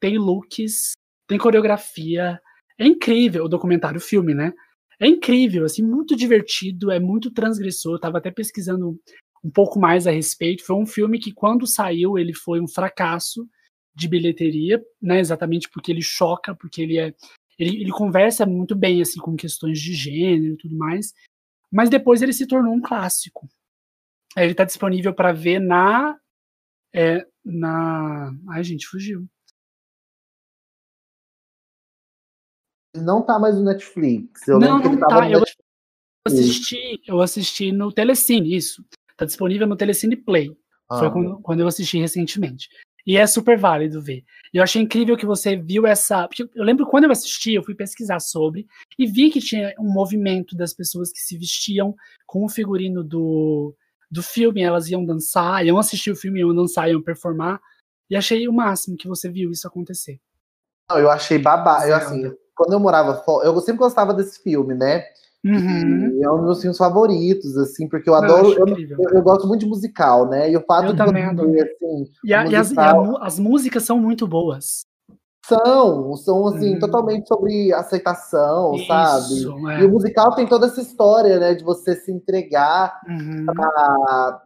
tem looks, tem coreografia, é incrível o documentário, o filme, né? É incrível, assim, muito divertido, é muito transgressor. Eu tava até pesquisando um pouco mais a respeito. Foi um filme que, quando saiu, ele foi um fracasso de bilheteria, né? Exatamente porque ele choca, porque ele é. Ele, ele conversa muito bem, assim, com questões de gênero e tudo mais. Mas depois ele se tornou um clássico. Ele está disponível para ver na. É, na. Ai, gente, fugiu. Não tá mais no Netflix. Eu não, não tá. Eu assisti, eu assisti no Telecine, isso. Tá disponível no Telecine Play. Ah. Foi quando, quando eu assisti recentemente. E é super válido ver. Eu achei incrível que você viu essa. Eu lembro quando eu assisti, eu fui pesquisar sobre e vi que tinha um movimento das pessoas que se vestiam com o figurino do, do filme, elas iam dançar, iam assistir o filme, iam dançar, iam performar. E achei o máximo que você viu isso acontecer. Não, eu achei babá. Eu, assim, quando eu morava fora, eu sempre gostava desse filme, né? Uhum. é um dos meus filmes favoritos, assim, porque eu adoro. Eu, eu, eu, gosto muito de musical, né? E o fato eu de também adoro. assim. E, a, musical, e, as, e a, as, músicas são muito boas. São, são assim, uhum. totalmente sobre aceitação, Isso, sabe? É. E o musical tem toda essa história, né? De você se entregar uhum. para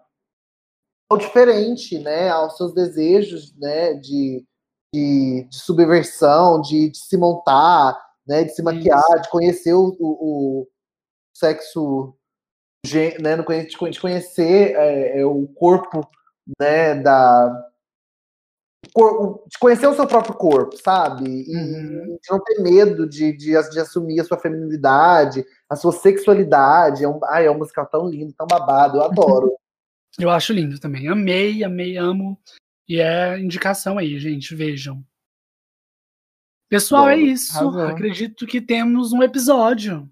ao diferente, né? Aos seus desejos, né? De, de, de subversão, de, de, se montar, né? De se maquiar, Isso. de conhecer o, o sexo, né? De conhecer é, é, o corpo, né? Da de conhecer o seu próprio corpo, sabe? E uhum. de não ter medo de, de, de, assumir a sua feminilidade, a sua sexualidade. É um, ai, é um musical tão lindo, tão babado, eu adoro. eu acho lindo também. Amei, amei, amo. E é indicação aí, gente, vejam. Pessoal, Bom, é isso. Acredito que temos um episódio.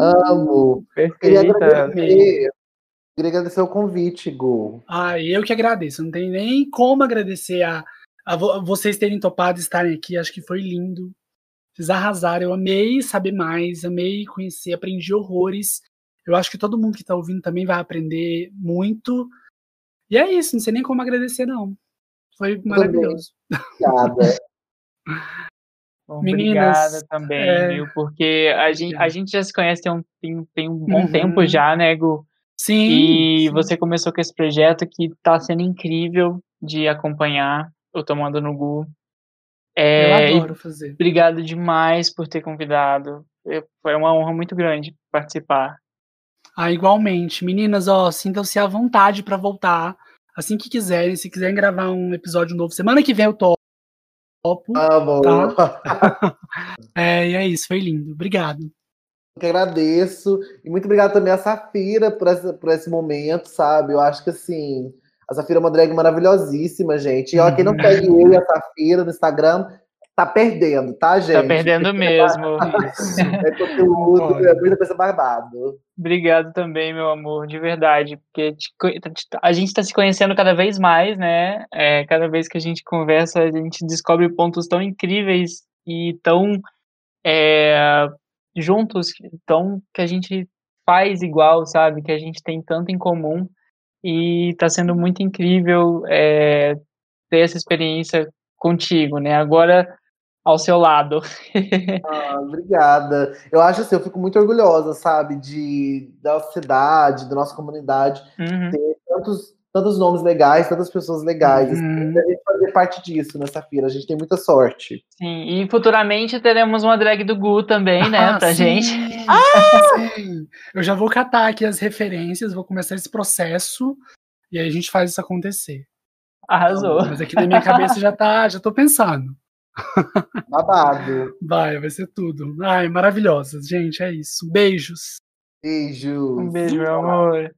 Amo. Perfeito. Queria agradecer Queria agradecer o convite, Gu. Ah, eu que agradeço. Não tem nem como agradecer a, a vocês terem topado estarem aqui. Acho que foi lindo. Vocês arrasaram. Eu amei saber mais, amei conhecer, aprendi horrores. Eu acho que todo mundo que está ouvindo também vai aprender muito. E é isso, não sei nem como agradecer, não. Foi maravilhoso. Obrigada. Meninas, obrigada também, é... viu? Porque a gente, a gente já se conhece tem um, tem, tem um bom uhum. tempo já, né, Gu? Sim. E sim. você começou com esse projeto que está sendo incrível de acompanhar o Tomando no Gu. É, Eu adoro fazer. Obrigado demais por ter convidado. Foi uma honra muito grande participar. Ah, igualmente. Meninas, ó, sintam-se à vontade para voltar. Assim que quiserem. Se quiserem gravar um episódio novo, semana que vem eu topo. Ah, bom. Tá? é, e é isso. Foi lindo. Obrigado que agradeço. E muito obrigado também a Safira por, essa, por esse momento, sabe? Eu acho que assim, a Safira é uma drag maravilhosíssima, gente. E ó, quem não uhum. segue eu e a Safira no Instagram, tá perdendo, tá, tá gente? Tá perdendo mesmo. é conteúdo, é muita coisa barbado. Obrigado também, meu amor, de verdade, porque a gente está se conhecendo cada vez mais, né? É, cada vez que a gente conversa, a gente descobre pontos tão incríveis e tão é, juntos, então que a gente faz igual, sabe? Que a gente tem tanto em comum e está sendo muito incrível é, ter essa experiência contigo, né? Agora ao seu lado. ah, obrigada. Eu acho assim, eu fico muito orgulhosa, sabe, de da cidade, da nossa comunidade, uhum. ter tantos tantos nomes legais, tantas pessoas legais. Assim, uhum. Assim, a gente fazer parte disso nessa feira. A gente tem muita sorte. Sim, e futuramente teremos uma drag do Gu também, né, ah, pra sim. gente. Ah! Sim. Eu já vou catar aqui as referências, vou começar esse processo e aí a gente faz isso acontecer. Arrasou. Mas aqui na minha cabeça já tá, já tô pensando. Babado. Vai, vai ser tudo. Ai, maravilhosas, gente, é isso. Beijos. Beijos. Um beijo, meu amor.